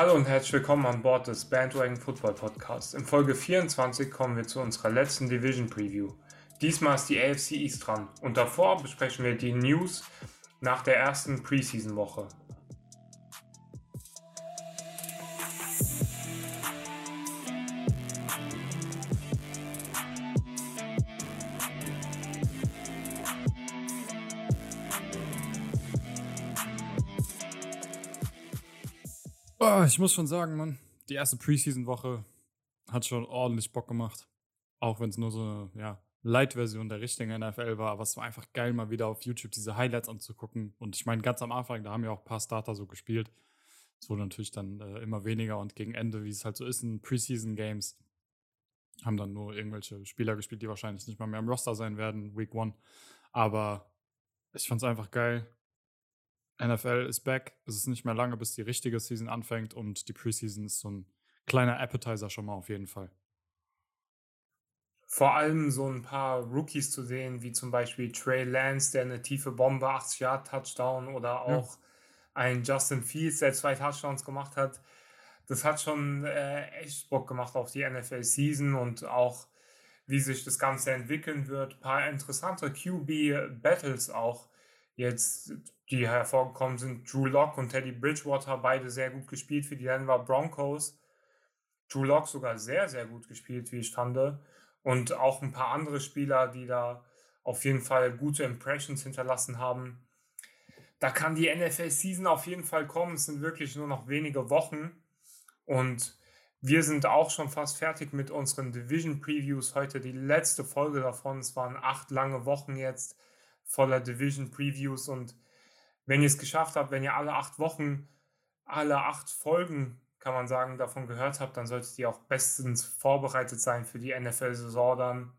Hallo und herzlich willkommen an Bord des Bandwagon Football Podcasts. In Folge 24 kommen wir zu unserer letzten Division Preview. Diesmal ist die AFC East dran und davor besprechen wir die News nach der ersten Preseason-Woche. Ich muss schon sagen, Mann, die erste Preseason-Woche hat schon ordentlich Bock gemacht. Auch wenn es nur so eine ja, Light-Version der richtigen NFL war, aber es war einfach geil, mal wieder auf YouTube diese Highlights anzugucken. Und ich meine, ganz am Anfang, da haben ja auch ein paar Starter so gespielt. Es wurde natürlich dann äh, immer weniger und gegen Ende, wie es halt so ist in Preseason-Games, haben dann nur irgendwelche Spieler gespielt, die wahrscheinlich nicht mal mehr im Roster sein werden, Week One. Aber ich fand es einfach geil. NFL ist back. Es ist nicht mehr lange, bis die richtige Season anfängt und die Preseason ist so ein kleiner Appetizer schon mal auf jeden Fall. Vor allem so ein paar Rookies zu sehen, wie zum Beispiel Trey Lance, der eine tiefe Bombe, 80 Yard Touchdown oder auch ja. ein Justin Fields, der zwei Touchdowns gemacht hat. Das hat schon äh, echt Bock gemacht auf die NFL Season und auch wie sich das Ganze entwickeln wird. Ein paar interessante QB Battles auch jetzt die hervorgekommen sind. Drew Locke und Teddy Bridgewater, beide sehr gut gespielt für die Denver Broncos. Drew Locke sogar sehr, sehr gut gespielt, wie ich fand. Und auch ein paar andere Spieler, die da auf jeden Fall gute Impressions hinterlassen haben. Da kann die NFL-Season auf jeden Fall kommen. Es sind wirklich nur noch wenige Wochen. Und wir sind auch schon fast fertig mit unseren Division-Previews. Heute die letzte Folge davon. Es waren acht lange Wochen jetzt voller Division-Previews. Und wenn ihr es geschafft habt, wenn ihr alle acht Wochen, alle acht Folgen, kann man sagen, davon gehört habt, dann solltet ihr auch bestens vorbereitet sein für die NFL-Saison dann.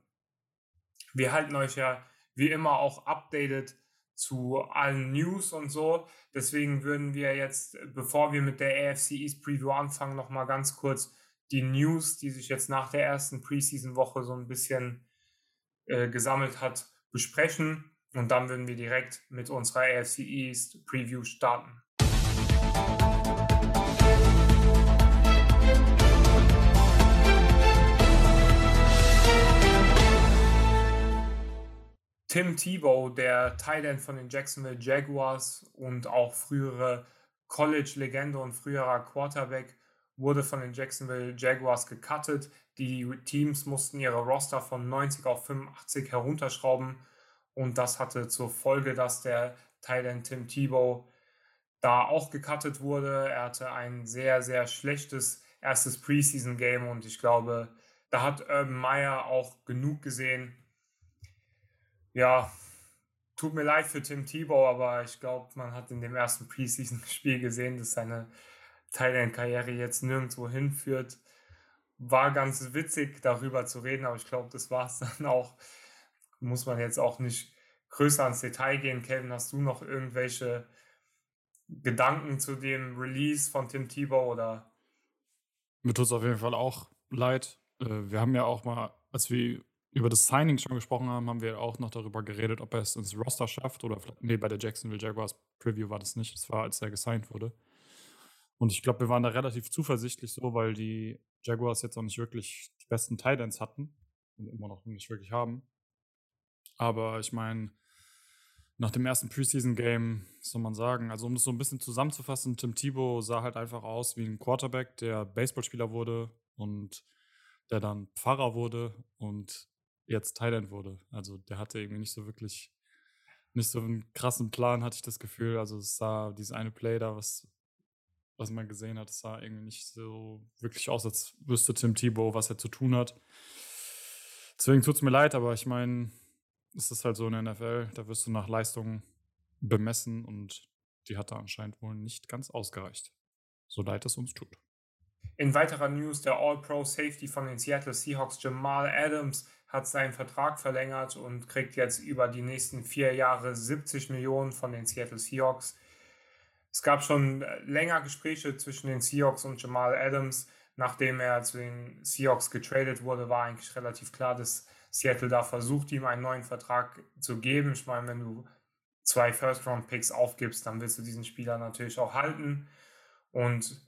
Wir halten euch ja wie immer auch updated zu allen News und so. Deswegen würden wir jetzt, bevor wir mit der AFC East Preview anfangen, nochmal ganz kurz die News, die sich jetzt nach der ersten Preseason-Woche so ein bisschen äh, gesammelt hat, besprechen. Und dann würden wir direkt mit unserer AFC East Preview starten. Tim Tebow, der Tight von den Jacksonville Jaguars und auch frühere College-Legende und früherer Quarterback, wurde von den Jacksonville Jaguars gecuttet. Die Teams mussten ihre Roster von 90 auf 85 herunterschrauben und das hatte zur Folge, dass der Thailand Tim Tebow da auch gecuttet wurde. Er hatte ein sehr, sehr schlechtes erstes Preseason-Game und ich glaube, da hat Urban Meyer auch genug gesehen. Ja, tut mir leid für Tim Tebow, aber ich glaube, man hat in dem ersten Preseason-Spiel gesehen, dass seine Thailand-Karriere jetzt nirgendwo hinführt. War ganz witzig, darüber zu reden, aber ich glaube, das war es dann auch muss man jetzt auch nicht größer ans Detail gehen. Kevin, hast du noch irgendwelche Gedanken zu dem Release von Tim Tebow oder? Mir tut es auf jeden Fall auch leid. Äh, wir haben ja auch mal, als wir über das Signing schon gesprochen haben, haben wir auch noch darüber geredet, ob er es ins Roster schafft oder nee, bei der Jacksonville Jaguars Preview war das nicht. Das war, als er gesigned wurde. Und ich glaube, wir waren da relativ zuversichtlich so, weil die Jaguars jetzt auch nicht wirklich die besten Titans hatten und immer noch nicht wirklich haben. Aber ich meine, nach dem ersten Preseason-Game, soll man sagen, also um es so ein bisschen zusammenzufassen, Tim Thibault sah halt einfach aus wie ein Quarterback, der Baseballspieler wurde und der dann Pfarrer wurde und jetzt Thailand wurde. Also der hatte irgendwie nicht so wirklich, nicht so einen krassen Plan, hatte ich das Gefühl. Also es sah dieses eine Play da, was, was man gesehen hat, es sah irgendwie nicht so wirklich aus, als wüsste Tim Thibault, was er zu tun hat. Deswegen tut es mir leid, aber ich meine, es ist halt so in der NFL, da wirst du nach Leistungen bemessen und die hat da anscheinend wohl nicht ganz ausgereicht. So leid es uns tut. In weiterer News, der All-Pro Safety von den Seattle Seahawks, Jamal Adams, hat seinen Vertrag verlängert und kriegt jetzt über die nächsten vier Jahre 70 Millionen von den Seattle Seahawks. Es gab schon länger Gespräche zwischen den Seahawks und Jamal Adams. Nachdem er zu den Seahawks getradet wurde, war eigentlich relativ klar, dass Seattle da versucht, ihm einen neuen Vertrag zu geben. Ich meine, wenn du zwei First-Round-Picks aufgibst, dann willst du diesen Spieler natürlich auch halten. Und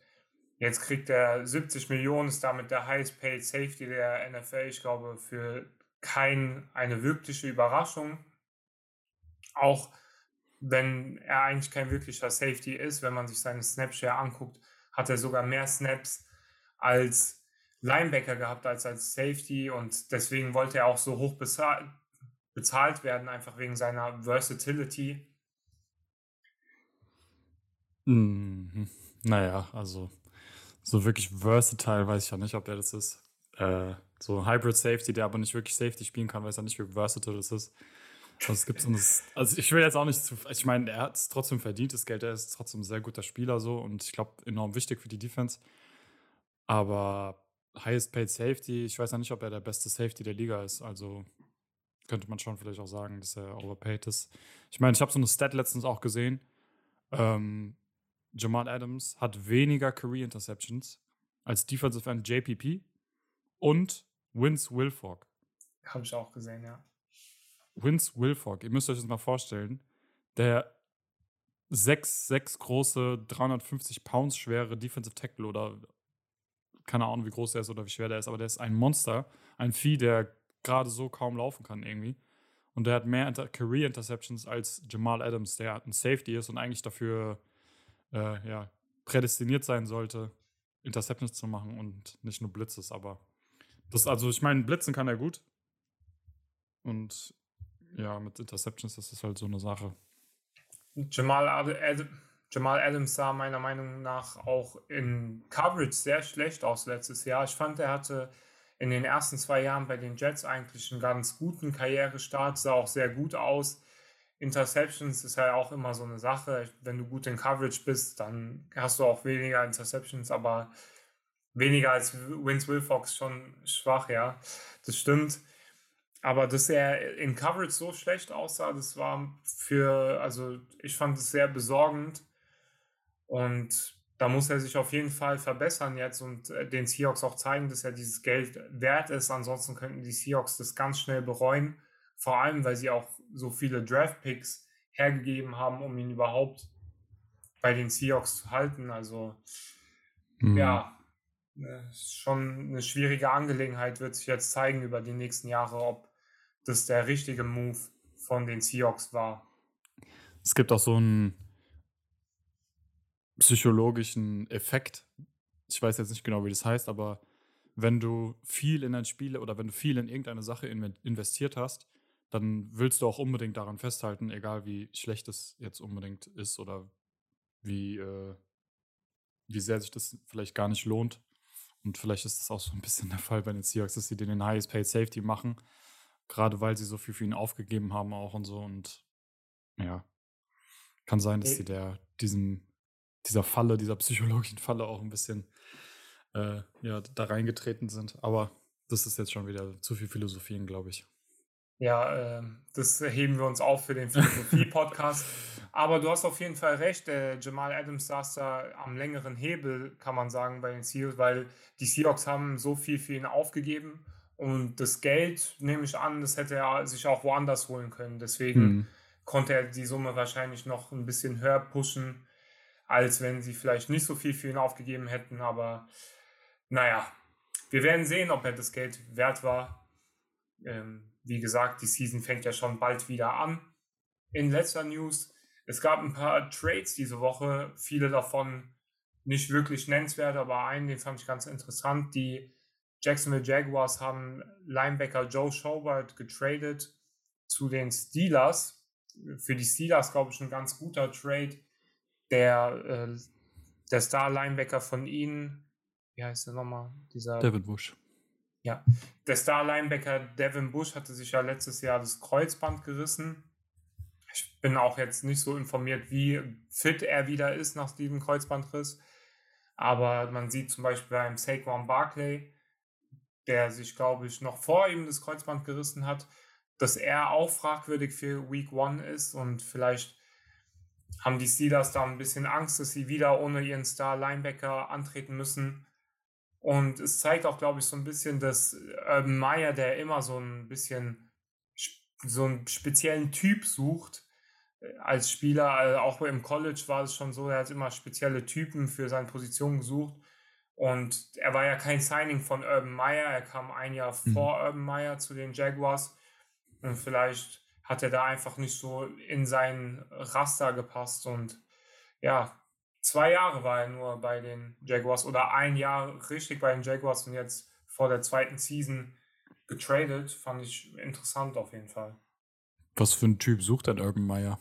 Jetzt kriegt er 70 Millionen, ist damit der highest paid Safety der NFL. Ich glaube, für kein eine wirkliche Überraschung. Auch wenn er eigentlich kein wirklicher Safety ist, wenn man sich seine Snapshare anguckt, hat er sogar mehr Snaps als Linebacker gehabt als als Safety und deswegen wollte er auch so hoch bezahlt, bezahlt werden, einfach wegen seiner Versatility. Mhm. Naja, also so wirklich versatile weiß ich ja nicht, ob er das ist. Äh, so ein Hybrid Safety, der aber nicht wirklich Safety spielen kann, weiß ja nicht, wie versatile das ist. Also, es gibt das, also ich will jetzt auch nicht zu. Ich meine, er hat es trotzdem verdient, das Geld, er ist trotzdem ein sehr guter Spieler so und ich glaube enorm wichtig für die Defense. Aber Highest Paid Safety, ich weiß ja nicht, ob er der beste Safety der Liga ist. Also könnte man schon vielleicht auch sagen, dass er overpaid ist. Ich meine, ich habe so eine Stat letztens auch gesehen. Ähm, Jamal Adams hat weniger Career Interceptions als Defensive End JPP und Vince Wilfork. Habe ich auch gesehen, ja. Vince Wilfork, ihr müsst euch das mal vorstellen, der 6, 6 große, 350 Pounds schwere Defensive Tackle oder keine Ahnung, wie groß er ist oder wie schwer der ist, aber der ist ein Monster, ein Vieh, der gerade so kaum laufen kann irgendwie. Und der hat mehr Inter Career Interceptions als Jamal Adams, der ein Safety ist und eigentlich dafür äh, ja, prädestiniert sein sollte, Interceptions zu machen und nicht nur Blitzes. Aber das, also ich meine, Blitzen kann er gut. Und ja, mit Interceptions ist das halt so eine Sache. Jamal, Ad Jamal Adams sah meiner Meinung nach auch in Coverage sehr schlecht aus letztes Jahr. Ich fand, er hatte in den ersten zwei Jahren bei den Jets eigentlich einen ganz guten Karrierestart, sah auch sehr gut aus. Interceptions ist ja auch immer so eine Sache. Wenn du gut in Coverage bist, dann hast du auch weniger Interceptions, aber weniger als Vince Wilfox schon schwach, ja. Das stimmt. Aber dass er in Coverage so schlecht aussah, das war für, also ich fand es sehr besorgend. Und da muss er sich auf jeden Fall verbessern jetzt und äh, den Seahawks auch zeigen, dass er dieses Geld wert ist. Ansonsten könnten die Seahawks das ganz schnell bereuen. Vor allem, weil sie auch so viele Draft-Picks hergegeben haben, um ihn überhaupt bei den Seahawks zu halten. Also mhm. ja, ne, schon eine schwierige Angelegenheit wird sich jetzt zeigen über die nächsten Jahre, ob das der richtige Move von den Seahawks war. Es gibt auch so ein psychologischen Effekt. Ich weiß jetzt nicht genau, wie das heißt, aber wenn du viel in ein Spiel oder wenn du viel in irgendeine Sache investiert hast, dann willst du auch unbedingt daran festhalten, egal wie schlecht es jetzt unbedingt ist oder wie, äh, wie sehr sich das vielleicht gar nicht lohnt. Und vielleicht ist das auch so ein bisschen der Fall bei den Seahawks, dass sie den Highest Paid Safety machen, gerade weil sie so viel für ihn aufgegeben haben auch und so. Und ja, kann sein, dass sie der diesem dieser Falle, dieser psychologischen Falle auch ein bisschen äh, ja, da reingetreten sind. Aber das ist jetzt schon wieder zu viel Philosophien, glaube ich. Ja, äh, das heben wir uns auf für den Philosophie-Podcast. Aber du hast auf jeden Fall recht, äh, Jamal Adams saß da am längeren Hebel, kann man sagen, bei den Seahawks, weil die Seahawks haben so viel für ihn aufgegeben und das Geld, nehme ich an, das hätte er sich auch woanders holen können. Deswegen mhm. konnte er die Summe wahrscheinlich noch ein bisschen höher pushen als wenn sie vielleicht nicht so viel für ihn aufgegeben hätten. Aber naja, wir werden sehen, ob er das Geld wert war. Ähm, wie gesagt, die Season fängt ja schon bald wieder an. In letzter News, es gab ein paar Trades diese Woche, viele davon nicht wirklich nennenswert, aber einen, den fand ich ganz interessant. Die Jacksonville Jaguars haben Linebacker Joe Schobert getradet zu den Steelers. Für die Steelers, glaube ich, ein ganz guter Trade der, äh, der Star-Linebacker von ihnen, wie heißt der nochmal? Dieser, Devin Bush. Ja, der Star-Linebacker Devin Bush hatte sich ja letztes Jahr das Kreuzband gerissen. Ich bin auch jetzt nicht so informiert, wie fit er wieder ist nach diesem Kreuzbandriss. Aber man sieht zum Beispiel beim Saquon Barkley, der sich, glaube ich, noch vor ihm das Kreuzband gerissen hat, dass er auch fragwürdig für Week One ist und vielleicht haben die Steelers da ein bisschen Angst, dass sie wieder ohne ihren Star-Linebacker antreten müssen. Und es zeigt auch, glaube ich, so ein bisschen, dass Urban Meyer, der immer so ein bisschen so einen speziellen Typ sucht, äh, als Spieler, also auch im College war es schon so, er hat immer spezielle Typen für seine Position gesucht. Und er war ja kein Signing von Urban Meyer, er kam ein Jahr mhm. vor Urban Meyer zu den Jaguars. Und vielleicht hat er da einfach nicht so in sein Raster gepasst. Und ja, zwei Jahre war er nur bei den Jaguars oder ein Jahr richtig bei den Jaguars und jetzt vor der zweiten Season getradet. Fand ich interessant auf jeden Fall. Was für ein Typ sucht denn Urban Meyer?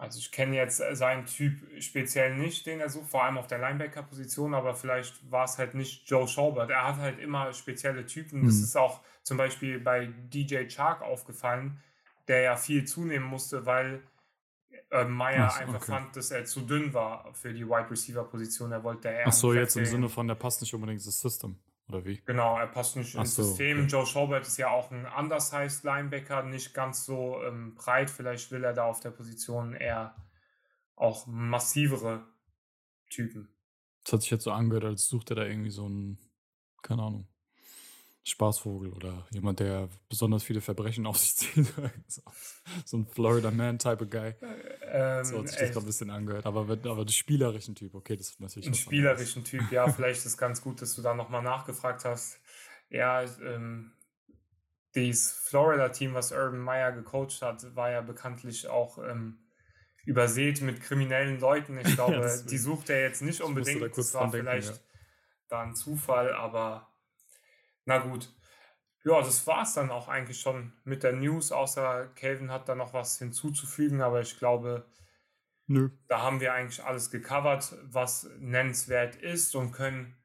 Also ich kenne jetzt seinen Typ speziell nicht, den er sucht, vor allem auf der Linebacker-Position, aber vielleicht war es halt nicht Joe Schaubert. Er hat halt immer spezielle Typen. Mhm. Das ist auch zum Beispiel bei DJ Chark aufgefallen, der ja viel zunehmen musste, weil äh, Meyer so, einfach okay. fand, dass er zu dünn war für die Wide Receiver Position. Er wollte eher. Ach so, jetzt im Sinne von, der passt nicht unbedingt ins System. Oder wie? Genau, er passt nicht ins so, System. Okay. Joe Schaubert ist ja auch ein undersized Linebacker, nicht ganz so ähm, breit. Vielleicht will er da auf der Position eher auch massivere Typen. Das hat sich jetzt so angehört, als sucht er da irgendwie so einen, keine Ahnung, Spaßvogel oder jemand, der besonders viele Verbrechen auf sich zieht. so ein Florida Man Type of Guy. Ähm, so hat sich das gerade ein bisschen angehört. Aber, aber den spielerischen Typ, okay, das ist natürlich. Ein spielerischen Typ, ja, vielleicht ist es ganz gut, dass du da nochmal nachgefragt hast. Ja, ähm, dieses Florida-Team, was Urban Meyer gecoacht hat, war ja bekanntlich auch ähm, übersät mit kriminellen Leuten. Ich glaube, ja, die sucht er jetzt nicht unbedingt. Da das war denken, vielleicht ja. da ein Zufall, aber na gut. Ja, das war es dann auch eigentlich schon mit der News, außer Calvin hat da noch was hinzuzufügen, aber ich glaube, Nö. da haben wir eigentlich alles gecovert, was nennenswert ist und können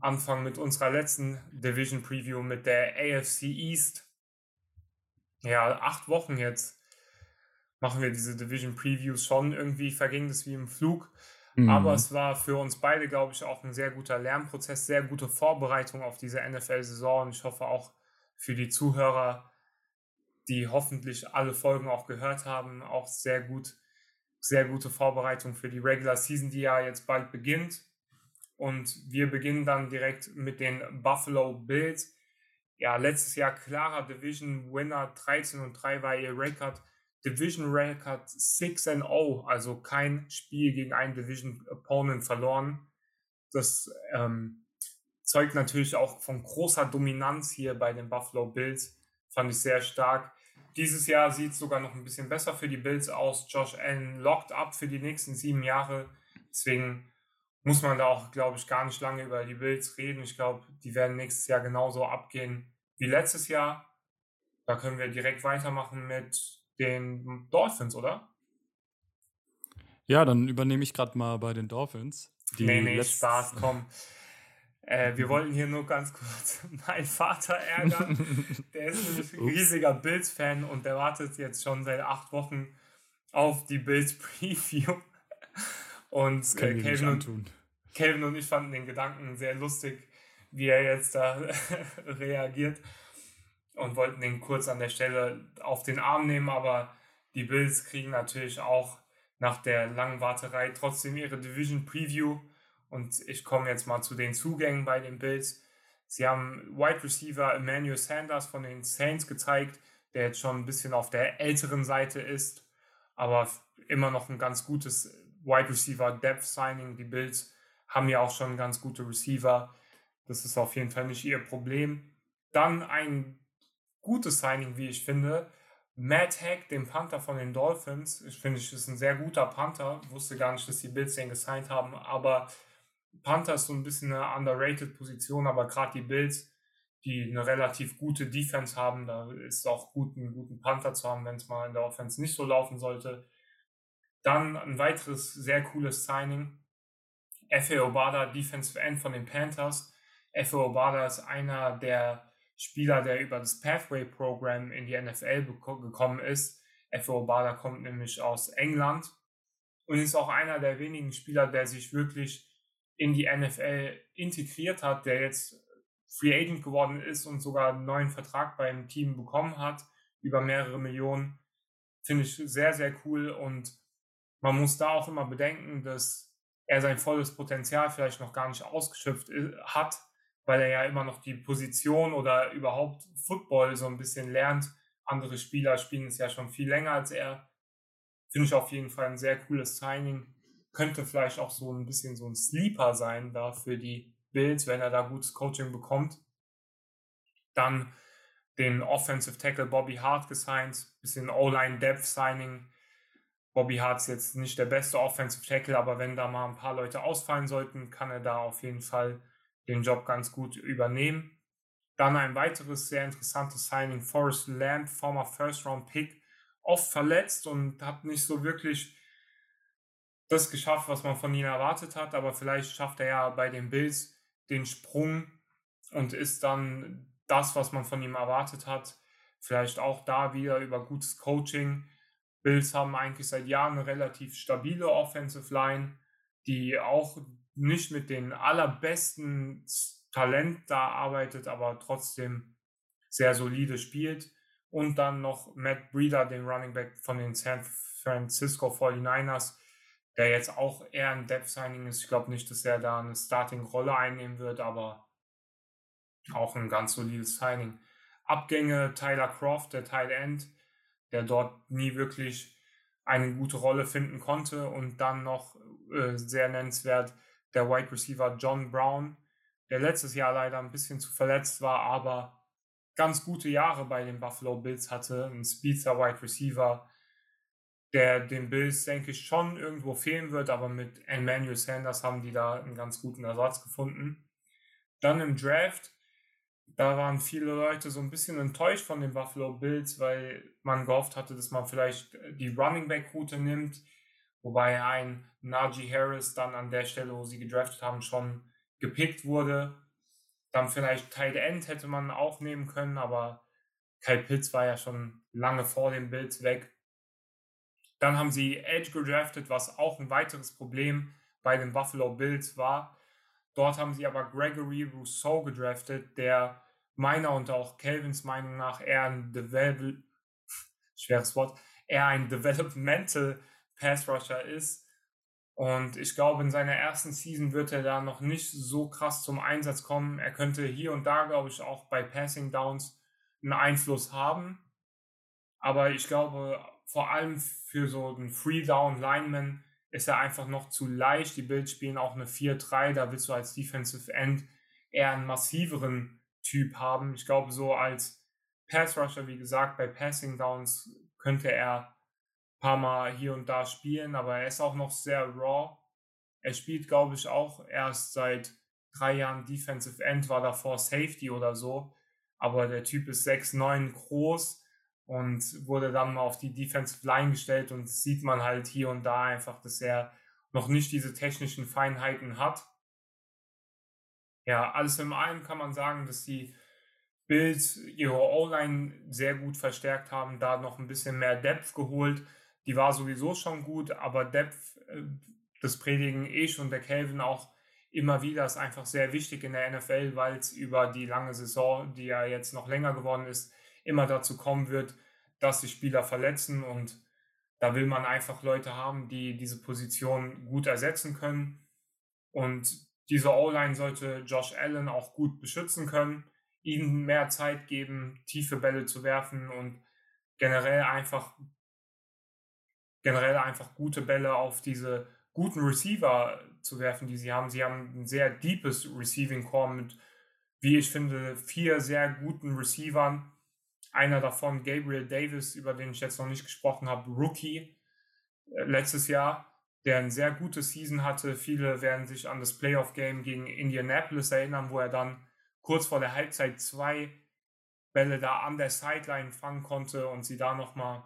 anfangen mit unserer letzten Division Preview mit der AFC East. Ja, acht Wochen jetzt machen wir diese Division Previews schon. Irgendwie verging das wie im Flug. Mhm. Aber es war für uns beide, glaube ich, auch ein sehr guter Lernprozess, sehr gute Vorbereitung auf diese NFL-Saison. Und ich hoffe auch für die Zuhörer, die hoffentlich alle Folgen auch gehört haben, auch sehr gut, sehr gute Vorbereitung für die Regular Season, die ja jetzt bald beginnt. Und wir beginnen dann direkt mit den Buffalo Bills. Ja, letztes Jahr klarer Division Winner, 13 und 3 war ihr Rekord. Division Record 6 and 0, also kein Spiel gegen einen Division Opponent verloren. Das ähm, zeugt natürlich auch von großer Dominanz hier bei den Buffalo Bills. Fand ich sehr stark. Dieses Jahr sieht es sogar noch ein bisschen besser für die Bills aus. Josh Allen locked up für die nächsten sieben Jahre. Deswegen muss man da auch, glaube ich, gar nicht lange über die Bills reden. Ich glaube, die werden nächstes Jahr genauso abgehen wie letztes Jahr. Da können wir direkt weitermachen mit den Dolphins, oder? Ja, dann übernehme ich gerade mal bei den Dolphins. Die nee, nee, Spaß, komm. Äh, wir wollten hier nur ganz kurz meinen Vater ärgern. Der ist ein riesiger Bills-Fan und der wartet jetzt schon seit acht Wochen auf die Bills-Preview. Und äh, Kevin, und, Kevin und ich fanden den Gedanken sehr lustig, wie er jetzt da reagiert und wollten den kurz an der Stelle auf den Arm nehmen, aber die Bills kriegen natürlich auch nach der langen Warterei trotzdem ihre Division Preview und ich komme jetzt mal zu den Zugängen bei den Bills. Sie haben Wide Receiver Emmanuel Sanders von den Saints gezeigt, der jetzt schon ein bisschen auf der älteren Seite ist, aber immer noch ein ganz gutes Wide Receiver Depth Signing. Die Bills haben ja auch schon ganz gute Receiver. Das ist auf jeden Fall nicht ihr Problem. Dann ein gutes Signing, wie ich finde. Matt Hack, dem Panther von den Dolphins, ich finde, ich ist ein sehr guter Panther. Wusste gar nicht, dass die Bills den gesigned haben, aber Panther ist so ein bisschen eine underrated Position, aber gerade die Bills, die eine relativ gute Defense haben, da ist es auch gut, einen guten Panther zu haben, wenn es mal in der Offense nicht so laufen sollte. Dann ein weiteres sehr cooles Signing. Efe Obada, Defensive End von den Panthers. Efe Obada ist einer der Spieler, der über das Pathway-Programm in die NFL gekommen ist. Efe Obada kommt nämlich aus England und ist auch einer der wenigen Spieler, der sich wirklich in die NFL integriert hat, der jetzt Free Agent geworden ist und sogar einen neuen Vertrag beim Team bekommen hat, über mehrere Millionen. Finde ich sehr, sehr cool und man muss da auch immer bedenken, dass er sein volles Potenzial vielleicht noch gar nicht ausgeschöpft hat weil er ja immer noch die Position oder überhaupt Football so ein bisschen lernt. Andere Spieler spielen es ja schon viel länger als er. Finde ich auf jeden Fall ein sehr cooles Signing. könnte vielleicht auch so ein bisschen so ein Sleeper sein da für die Bills, wenn er da gutes Coaching bekommt. Dann den Offensive Tackle Bobby Hart gesigned, bisschen O-Line Depth Signing. Bobby Hart ist jetzt nicht der beste Offensive Tackle, aber wenn da mal ein paar Leute ausfallen sollten, kann er da auf jeden Fall den Job ganz gut übernehmen. Dann ein weiteres sehr interessantes Signing, Forrest Lamb, former First Round Pick, oft verletzt und hat nicht so wirklich das geschafft, was man von ihm erwartet hat, aber vielleicht schafft er ja bei den Bills den Sprung und ist dann das, was man von ihm erwartet hat. Vielleicht auch da wieder über gutes Coaching. Bills haben eigentlich seit Jahren eine relativ stabile Offensive Line, die auch nicht mit den allerbesten Talent da arbeitet, aber trotzdem sehr solide spielt. Und dann noch Matt Breeder, den Running Back von den San Francisco 49ers, der jetzt auch eher ein Depth-Signing ist. Ich glaube nicht, dass er da eine Starting-Rolle einnehmen wird, aber auch ein ganz solides Signing. Abgänge Tyler Croft, der Tight End, der dort nie wirklich eine gute Rolle finden konnte. Und dann noch äh, sehr nennenswert der Wide Receiver John Brown, der letztes Jahr leider ein bisschen zu verletzt war, aber ganz gute Jahre bei den Buffalo Bills hatte. Ein Speedster Wide Receiver, der den Bills, denke ich, schon irgendwo fehlen wird, aber mit Emmanuel Sanders haben die da einen ganz guten Ersatz gefunden. Dann im Draft, da waren viele Leute so ein bisschen enttäuscht von den Buffalo Bills, weil man gehofft hatte, dass man vielleicht die Running Back Route nimmt, wobei ein Najee Harris dann an der Stelle, wo sie gedraftet haben, schon gepickt wurde. Dann vielleicht Tight End hätte man auch nehmen können, aber Kyle Pitts war ja schon lange vor den Bills weg. Dann haben sie Edge gedraftet, was auch ein weiteres Problem bei den Buffalo Bills war. Dort haben sie aber Gregory Rousseau gedraftet, der meiner und auch Calvins Meinung nach eher ein Devel schweres Wort, eher ein Developmental Pass Rusher ist. Und ich glaube, in seiner ersten Season wird er da noch nicht so krass zum Einsatz kommen. Er könnte hier und da, glaube ich, auch bei Passing Downs einen Einfluss haben. Aber ich glaube, vor allem für so einen Free Down Lineman ist er einfach noch zu leicht. Die Bills spielen auch eine 4-3. Da willst du als Defensive End eher einen massiveren Typ haben. Ich glaube, so als Pass Rusher, wie gesagt, bei Passing Downs könnte er paar Mal hier und da spielen, aber er ist auch noch sehr raw. Er spielt, glaube ich, auch erst seit drei Jahren Defensive End, war davor Safety oder so. Aber der Typ ist 6'9 groß und wurde dann mal auf die Defensive Line gestellt und sieht man halt hier und da einfach, dass er noch nicht diese technischen Feinheiten hat. Ja, alles in allem kann man sagen, dass die Bills ihre O-Line sehr gut verstärkt haben, da noch ein bisschen mehr Depth geholt die war sowieso schon gut, aber Depth, äh, das predigen ich und der Kelvin auch immer wieder, ist einfach sehr wichtig in der NFL, weil es über die lange Saison, die ja jetzt noch länger geworden ist, immer dazu kommen wird, dass sich Spieler verletzen und da will man einfach Leute haben, die diese Position gut ersetzen können. Und diese O-Line sollte Josh Allen auch gut beschützen können, ihm mehr Zeit geben, tiefe Bälle zu werfen und generell einfach generell einfach gute Bälle auf diese guten Receiver zu werfen, die sie haben. Sie haben ein sehr deepes Receiving Core mit, wie ich finde, vier sehr guten Receivern. Einer davon, Gabriel Davis, über den ich jetzt noch nicht gesprochen habe, Rookie äh, letztes Jahr, der ein sehr gutes Season hatte. Viele werden sich an das Playoff-Game gegen Indianapolis erinnern, wo er dann kurz vor der Halbzeit zwei Bälle da an der Sideline fangen konnte und sie da nochmal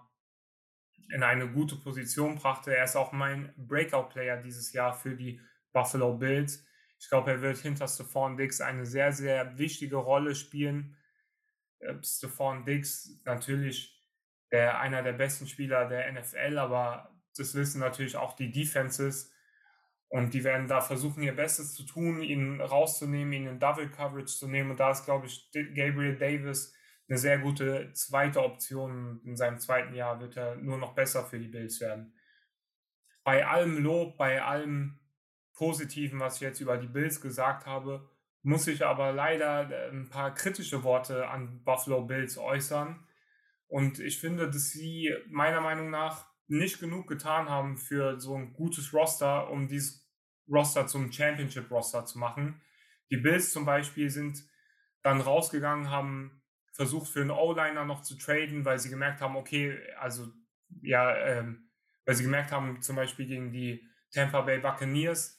in eine gute Position brachte. Er ist auch mein Breakout-Player dieses Jahr für die Buffalo Bills. Ich glaube, er wird hinter Stephon Diggs eine sehr, sehr wichtige Rolle spielen. Äh, Stephon Diggs natürlich der, einer der besten Spieler der NFL, aber das wissen natürlich auch die Defenses. Und die werden da versuchen, ihr Bestes zu tun, ihn rauszunehmen, ihn in Double Coverage zu nehmen. Und da ist, glaube ich, Gabriel Davis eine sehr gute zweite Option. In seinem zweiten Jahr wird er nur noch besser für die Bills werden. Bei allem Lob, bei allem Positiven, was ich jetzt über die Bills gesagt habe, muss ich aber leider äh, ein paar kritische Worte an Buffalo Bills äußern. Und ich finde, dass sie meiner Meinung nach nicht genug getan haben für so ein gutes Roster, um dieses Roster zum Championship-Roster zu machen. Die Bills zum Beispiel sind dann rausgegangen, haben versucht für einen O-Liner noch zu traden, weil sie gemerkt haben, okay, also ja, ähm, weil sie gemerkt haben, zum Beispiel gegen die Tampa Bay Buccaneers,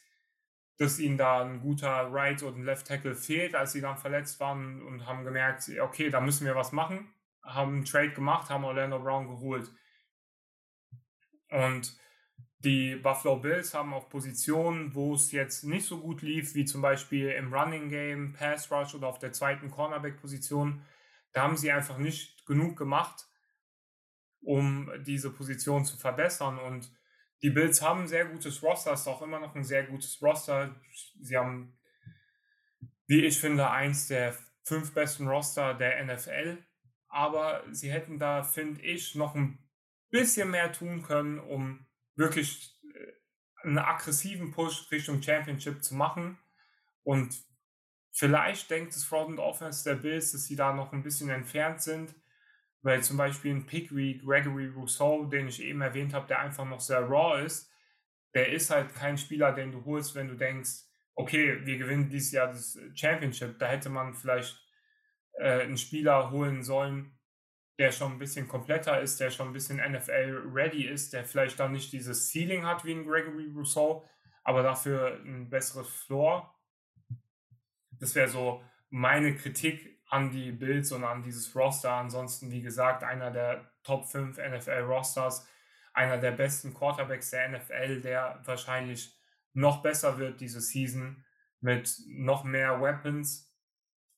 dass ihnen da ein guter Right und Left Tackle fehlt, als sie dann verletzt waren und haben gemerkt, okay, da müssen wir was machen, haben einen Trade gemacht, haben Orlando Brown geholt. Und die Buffalo Bills haben auf Positionen, wo es jetzt nicht so gut lief, wie zum Beispiel im Running Game, Pass Rush oder auf der zweiten Cornerback-Position, da haben sie einfach nicht genug gemacht, um diese Position zu verbessern. Und die Bills haben ein sehr gutes Roster, ist auch immer noch ein sehr gutes Roster. Sie haben, wie ich finde, eins der fünf besten Roster der NFL. Aber sie hätten da, finde ich, noch ein bisschen mehr tun können, um wirklich äh, einen aggressiven Push Richtung Championship zu machen. Und vielleicht denkt das Front Offense der Bills, dass sie da noch ein bisschen entfernt sind, weil zum Beispiel ein Pick wie Gregory Rousseau, den ich eben erwähnt habe, der einfach noch sehr raw ist, der ist halt kein Spieler, den du holst, wenn du denkst, okay, wir gewinnen dieses Jahr das Championship. Da hätte man vielleicht äh, einen Spieler holen sollen, der schon ein bisschen kompletter ist, der schon ein bisschen NFL-ready ist, der vielleicht dann nicht dieses Ceiling hat wie ein Gregory Rousseau, aber dafür ein besseres Floor. Das wäre so meine Kritik an die Bills und an dieses Roster. Ansonsten, wie gesagt, einer der Top 5 NFL-Rosters, einer der besten Quarterbacks der NFL, der wahrscheinlich noch besser wird diese Season mit noch mehr Weapons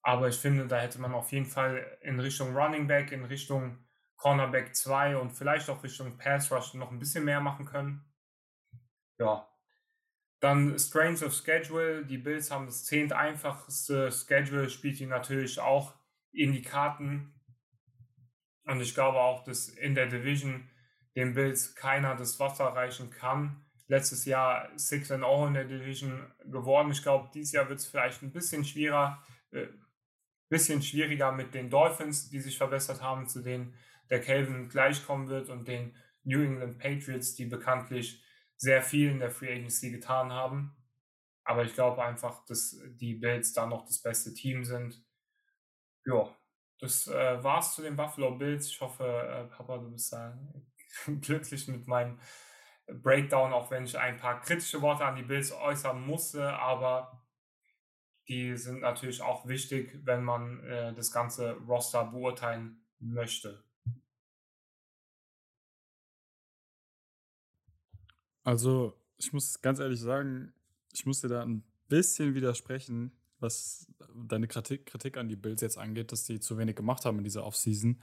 aber ich finde, da hätte man auf jeden Fall in Richtung Running Back, in Richtung Cornerback 2 und vielleicht auch Richtung Pass Rush noch ein bisschen mehr machen können. Ja. Dann Strains of Schedule. Die Bills haben das zehnt einfachste Schedule, spielt ihnen natürlich auch in die Karten. Und ich glaube auch, dass in der Division den Bills keiner das Wasser reichen kann. Letztes Jahr 6-0 in der Division geworden. Ich glaube, dieses Jahr wird es vielleicht ein bisschen schwieriger. Äh, bisschen schwieriger mit den Dolphins, die sich verbessert haben, zu denen der Calvin gleichkommen wird und den New England Patriots, die bekanntlich sehr viel in der Free Agency getan haben. Aber ich glaube einfach, dass die Bills da noch das beste Team sind. Ja, das äh, war's zu den Buffalo Bills. Ich hoffe, äh, Papa, du bist da glücklich mit meinem Breakdown, auch wenn ich ein paar kritische Worte an die Bills äußern musste. Aber die sind natürlich auch wichtig, wenn man äh, das ganze Roster beurteilen möchte. Also, ich muss ganz ehrlich sagen, ich muss dir da ein bisschen widersprechen, was deine Kritik, Kritik an die Bills jetzt angeht, dass die zu wenig gemacht haben in dieser Offseason.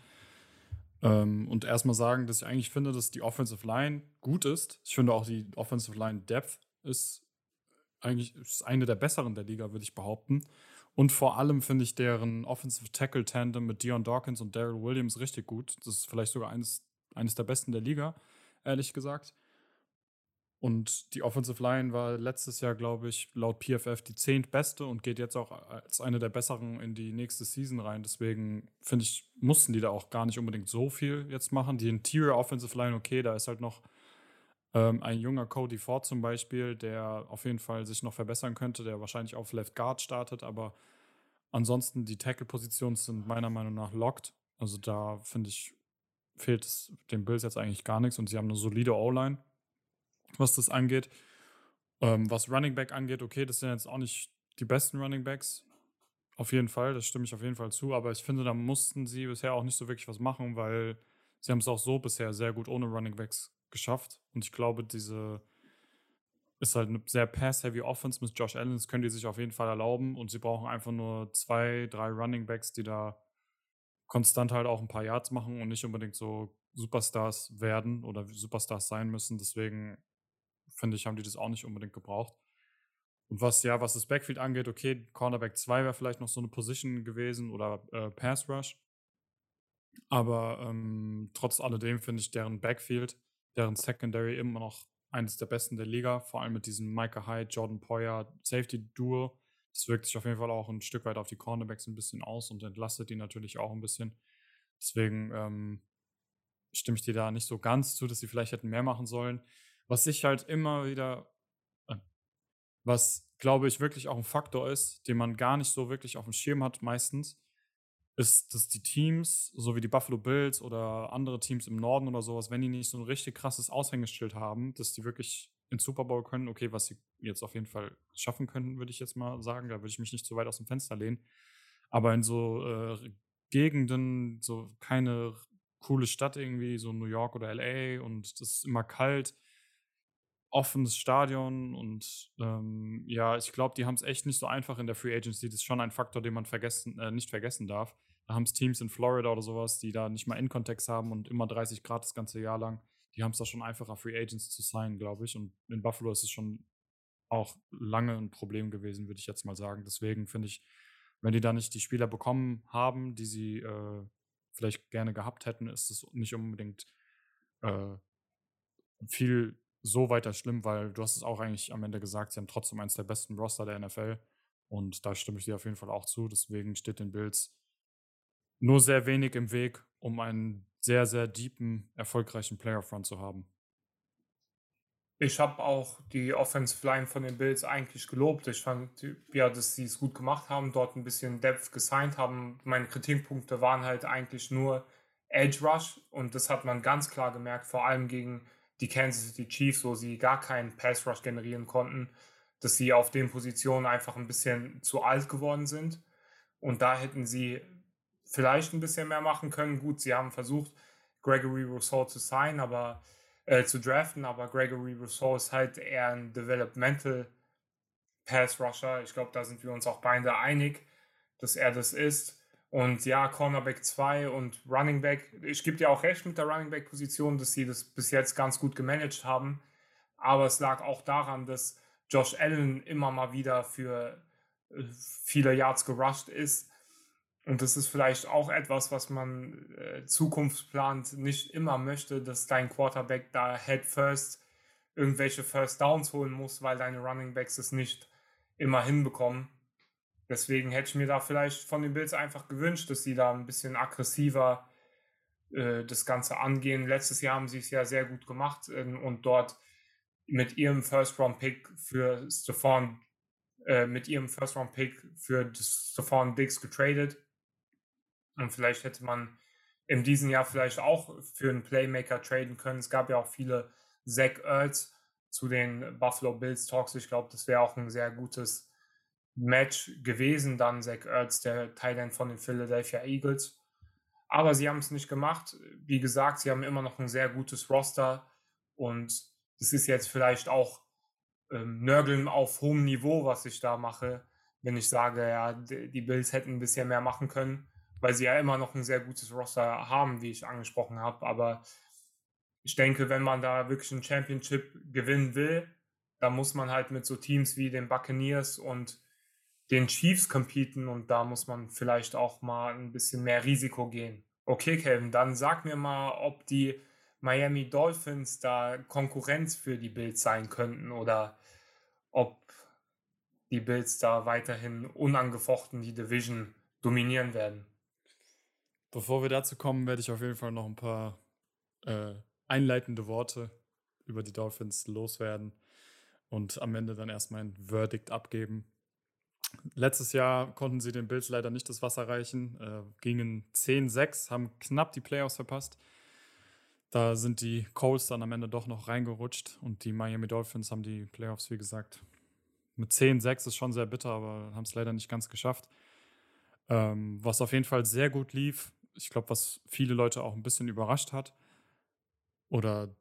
Ähm, und erstmal sagen, dass ich eigentlich finde, dass die Offensive Line gut ist. Ich finde auch die Offensive Line Depth ist eigentlich ist eine der besseren der Liga, würde ich behaupten. Und vor allem finde ich deren Offensive Tackle Tandem mit Dion Dawkins und Daryl Williams richtig gut. Das ist vielleicht sogar eines, eines der besten der Liga, ehrlich gesagt. Und die Offensive Line war letztes Jahr, glaube ich, laut PFF die zehntbeste und geht jetzt auch als eine der besseren in die nächste Season rein. Deswegen finde ich, mussten die da auch gar nicht unbedingt so viel jetzt machen. Die Interior Offensive Line, okay, da ist halt noch ähm, ein junger Cody Ford zum Beispiel, der auf jeden Fall sich noch verbessern könnte, der wahrscheinlich auf Left Guard startet, aber ansonsten die Tackle-Positionen sind meiner Meinung nach locked. Also da finde ich, fehlt es den Bills jetzt eigentlich gar nichts und sie haben eine solide O-Line, was das angeht. Ähm, was Running Back angeht, okay, das sind jetzt auch nicht die besten Running Backs. Auf jeden Fall, das stimme ich auf jeden Fall zu, aber ich finde, da mussten sie bisher auch nicht so wirklich was machen, weil sie haben es auch so bisher sehr gut ohne Running Backs geschafft. Und ich glaube, diese ist halt eine sehr pass-heavy Offense mit Josh Allen. Das können die sich auf jeden Fall erlauben. Und sie brauchen einfach nur zwei, drei Running Backs, die da konstant halt auch ein paar Yards machen und nicht unbedingt so Superstars werden oder Superstars sein müssen. Deswegen finde ich, haben die das auch nicht unbedingt gebraucht. Und was ja, was das Backfield angeht, okay, Cornerback 2 wäre vielleicht noch so eine Position gewesen oder äh, Pass Rush. Aber ähm, trotz alledem finde ich deren Backfield deren Secondary immer noch eines der besten der Liga, vor allem mit diesem Micah Hyde, Jordan Poyer Safety Duo. Das wirkt sich auf jeden Fall auch ein Stück weit auf die Cornerbacks ein bisschen aus und entlastet die natürlich auch ein bisschen. Deswegen, ähm, stimme ich dir da nicht so ganz zu, dass sie vielleicht hätten mehr machen sollen. Was ich halt immer wieder, äh, was glaube ich wirklich auch ein Faktor ist, den man gar nicht so wirklich auf dem Schirm hat meistens, ist, dass die Teams, so wie die Buffalo Bills oder andere Teams im Norden oder sowas, wenn die nicht so ein richtig krasses Aushängeschild haben, dass die wirklich ins Super Bowl können, okay, was sie jetzt auf jeden Fall schaffen könnten, würde ich jetzt mal sagen, da würde ich mich nicht zu weit aus dem Fenster lehnen. Aber in so äh, Gegenden, so keine coole Stadt irgendwie, so New York oder LA und das ist immer kalt, offenes Stadion und ähm, ja, ich glaube, die haben es echt nicht so einfach in der Free Agency. Das ist schon ein Faktor, den man vergessen, äh, nicht vergessen darf. Da haben es Teams in Florida oder sowas, die da nicht mal In-Kontext haben und immer 30 Grad das ganze Jahr lang. Die haben es da schon einfacher, Free Agents zu sein, glaube ich. Und in Buffalo ist es schon auch lange ein Problem gewesen, würde ich jetzt mal sagen. Deswegen finde ich, wenn die da nicht die Spieler bekommen haben, die sie äh, vielleicht gerne gehabt hätten, ist es nicht unbedingt äh, viel so weiter schlimm, weil du hast es auch eigentlich am Ende gesagt, sie haben trotzdem eines der besten Roster der NFL. Und da stimme ich dir auf jeden Fall auch zu. Deswegen steht den Bills nur sehr wenig im Weg, um einen sehr, sehr deepen, erfolgreichen Player-Front zu haben. Ich habe auch die Offensive Line von den Bills eigentlich gelobt. Ich fand, ja, dass sie es gut gemacht haben, dort ein bisschen Depth gesigned haben. Meine Kritikpunkte waren halt eigentlich nur Edge Rush und das hat man ganz klar gemerkt, vor allem gegen die Kansas City Chiefs, wo sie gar keinen Pass Rush generieren konnten, dass sie auf den Positionen einfach ein bisschen zu alt geworden sind. Und da hätten sie vielleicht ein bisschen mehr machen können. Gut, sie haben versucht, Gregory Rousseau zu sign, aber äh, zu draften, aber Gregory Rousseau ist halt eher ein Developmental Pass Rusher. Ich glaube, da sind wir uns auch beide einig, dass er das ist. Und ja, Cornerback 2 und Running Back, ich gebe dir auch recht mit der Running Back Position, dass sie das bis jetzt ganz gut gemanagt haben. Aber es lag auch daran, dass Josh Allen immer mal wieder für äh, viele Yards gerusht ist. Und das ist vielleicht auch etwas, was man äh, zukunftsplant nicht immer möchte, dass dein Quarterback da head first irgendwelche First Downs holen muss, weil deine Running Backs es nicht immer hinbekommen. Deswegen hätte ich mir da vielleicht von den Bills einfach gewünscht, dass sie da ein bisschen aggressiver äh, das Ganze angehen. Letztes Jahr haben sie es ja sehr gut gemacht äh, und dort mit ihrem First-Round-Pick für Stefan, äh, mit ihrem First-Round-Pick für Stefan Diggs getradet. Und vielleicht hätte man in diesem Jahr vielleicht auch für einen Playmaker traden können. Es gab ja auch viele Zach Ertz zu den Buffalo Bills Talks. Ich glaube, das wäre auch ein sehr gutes Match gewesen, dann Zach Ertz, der Thailand von den Philadelphia Eagles. Aber sie haben es nicht gemacht. Wie gesagt, sie haben immer noch ein sehr gutes Roster und es ist jetzt vielleicht auch ähm, Nörgeln auf hohem Niveau, was ich da mache, wenn ich sage, ja, die Bills hätten ein bisschen mehr machen können, weil sie ja immer noch ein sehr gutes Roster haben, wie ich angesprochen habe. Aber ich denke, wenn man da wirklich ein Championship gewinnen will, dann muss man halt mit so Teams wie den Buccaneers und den Chiefs competen und da muss man vielleicht auch mal ein bisschen mehr Risiko gehen. Okay, Kevin, dann sag mir mal, ob die Miami Dolphins da Konkurrenz für die Bills sein könnten oder ob die Bills da weiterhin unangefochten die Division dominieren werden. Bevor wir dazu kommen, werde ich auf jeden Fall noch ein paar äh, einleitende Worte über die Dolphins loswerden und am Ende dann erstmal ein Verdict abgeben. Letztes Jahr konnten sie den Bills leider nicht das Wasser reichen, äh, gingen 10-6, haben knapp die Playoffs verpasst. Da sind die Coles dann am Ende doch noch reingerutscht und die Miami Dolphins haben die Playoffs, wie gesagt, mit 10-6 ist schon sehr bitter, aber haben es leider nicht ganz geschafft. Ähm, was auf jeden Fall sehr gut lief, ich glaube, was viele Leute auch ein bisschen überrascht hat oder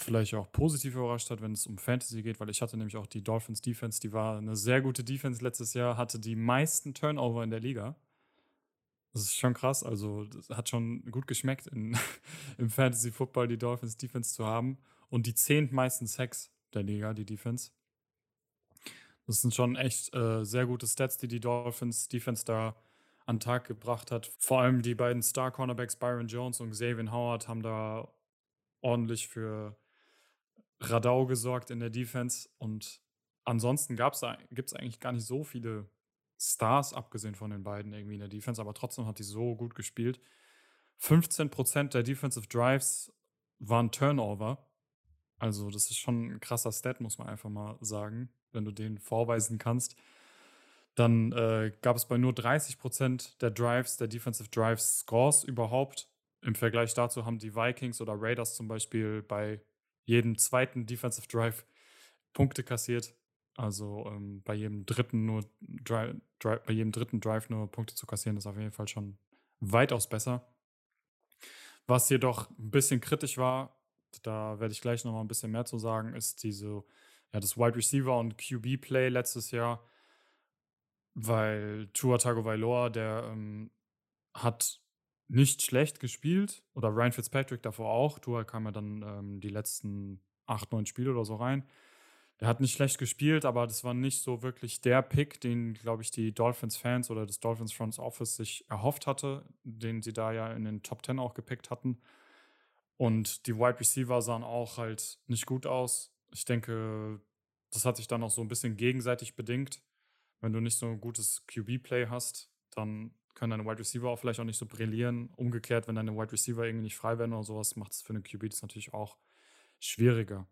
vielleicht auch positiv überrascht hat, wenn es um Fantasy geht, weil ich hatte nämlich auch die Dolphins Defense, die war eine sehr gute Defense letztes Jahr, hatte die meisten Turnover in der Liga. Das ist schon krass, also hat schon gut geschmeckt in, im Fantasy Football die Dolphins Defense zu haben und die zehntmeisten Sacks der Liga, die Defense. Das sind schon echt äh, sehr gute Stats, die die Dolphins Defense da an den Tag gebracht hat. Vor allem die beiden Star Cornerbacks Byron Jones und Xavier Howard haben da ordentlich für Radau gesorgt in der Defense. Und ansonsten gibt es eigentlich gar nicht so viele Stars, abgesehen von den beiden irgendwie in der Defense, aber trotzdem hat die so gut gespielt. 15% der Defensive Drives waren Turnover. Also, das ist schon ein krasser Stat, muss man einfach mal sagen, wenn du den vorweisen kannst. Dann äh, gab es bei nur 30% der Drives, der Defensive Drives, Scores überhaupt. Im Vergleich dazu haben die Vikings oder Raiders zum Beispiel bei jedem zweiten Defensive Drive Punkte kassiert. Also ähm, bei jedem dritten nur Drive, Drive, bei jedem dritten Drive nur Punkte zu kassieren, ist auf jeden Fall schon weitaus besser. Was jedoch ein bisschen kritisch war, da werde ich gleich noch mal ein bisschen mehr zu sagen, ist diese, ja, das Wide Receiver und QB Play letztes Jahr, weil Tua Tagovailoa, der ähm, hat nicht schlecht gespielt oder Ryan Fitzpatrick davor auch. Tua kam ja dann ähm, die letzten acht, neun Spiele oder so rein. Der hat nicht schlecht gespielt, aber das war nicht so wirklich der Pick, den, glaube ich, die Dolphins-Fans oder das Dolphins Front Office sich erhofft hatte, den sie da ja in den Top 10 auch gepickt hatten. Und die Wide Receiver sahen auch halt nicht gut aus. Ich denke, das hat sich dann auch so ein bisschen gegenseitig bedingt. Wenn du nicht so ein gutes QB-Play hast, dann können deine Wide Receiver auch vielleicht auch nicht so brillieren. Umgekehrt, wenn deine Wide Receiver irgendwie nicht frei werden oder sowas, macht es für eine QB das natürlich auch schwieriger.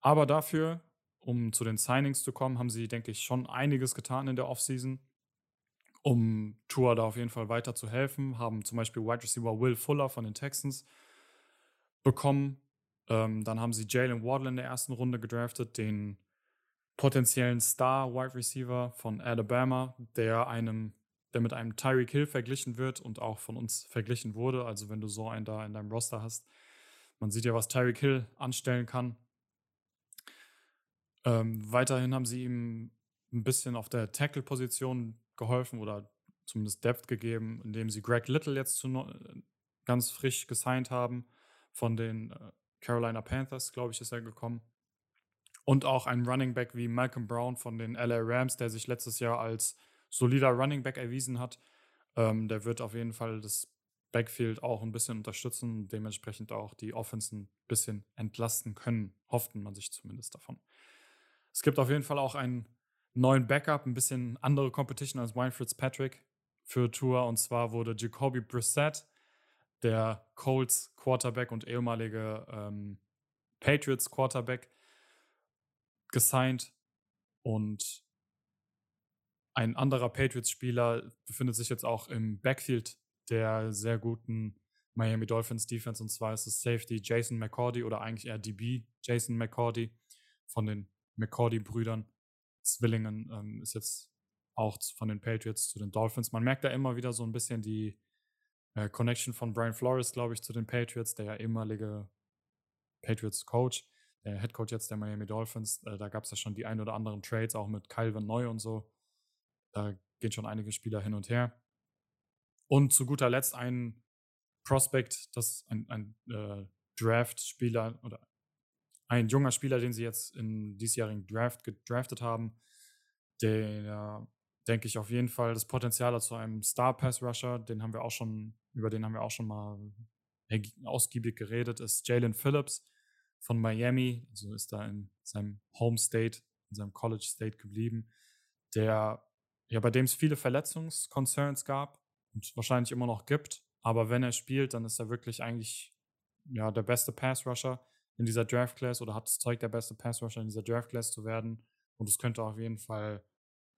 Aber dafür um zu den Signings zu kommen, haben sie, denke ich, schon einiges getan in der Offseason, um Tour da auf jeden Fall weiter zu helfen. Haben zum Beispiel Wide Receiver Will Fuller von den Texans bekommen. Ähm, dann haben sie Jalen Wardle in der ersten Runde gedraftet, den potenziellen Star Wide Receiver von Alabama, der einem, der mit einem Tyreek Hill verglichen wird und auch von uns verglichen wurde. Also wenn du so einen da in deinem Roster hast, man sieht ja, was Tyreek Hill anstellen kann. Ähm, weiterhin haben sie ihm ein bisschen auf der Tackle-Position geholfen oder zumindest Depth gegeben, indem sie Greg Little jetzt zu äh, ganz frisch gesigned haben von den äh, Carolina Panthers, glaube ich, ist er gekommen. Und auch ein Running Back wie Malcolm Brown von den LA Rams, der sich letztes Jahr als solider Running Back erwiesen hat. Ähm, der wird auf jeden Fall das Backfield auch ein bisschen unterstützen und dementsprechend auch die Offense ein bisschen entlasten können, hofften man sich zumindest davon. Es gibt auf jeden Fall auch einen neuen Backup, ein bisschen andere Competition als Wayne Fitzpatrick für Tour. Und zwar wurde Jacoby Brissett, der Colts Quarterback und ehemalige ähm, Patriots Quarterback, gesigned. Und ein anderer Patriots-Spieler befindet sich jetzt auch im Backfield der sehr guten Miami Dolphins Defense. Und zwar ist es Safety Jason McCordy oder eigentlich eher DB Jason McCordy von den McCordy-Brüdern, Zwillingen, ähm, ist jetzt auch von den Patriots zu den Dolphins. Man merkt da immer wieder so ein bisschen die äh, Connection von Brian Flores, glaube ich, zu den Patriots, der ja ehemalige Patriots-Coach, der Head Coach jetzt der Miami Dolphins. Äh, da gab es ja schon die ein oder anderen Trades, auch mit Van Neu und so. Da gehen schon einige Spieler hin und her. Und zu guter Letzt ein Prospect, das ein, ein äh, Draft-Spieler oder ein junger Spieler, den sie jetzt im diesjährigen Draft gedraftet haben, der, denke ich, auf jeden Fall das Potenzial hat zu einem Star-Pass-Rusher, den haben wir auch schon, über den haben wir auch schon mal ausgiebig geredet, ist Jalen Phillips von Miami, also ist da in seinem Home State, in seinem College State geblieben, der, ja, bei dem es viele Verletzungskoncerns gab und wahrscheinlich immer noch gibt, aber wenn er spielt, dann ist er wirklich eigentlich ja, der beste Pass-Rusher in dieser Draft Class oder hat das Zeug, der beste Pass Rusher in dieser Draft Class zu werden. Und es könnte auf jeden Fall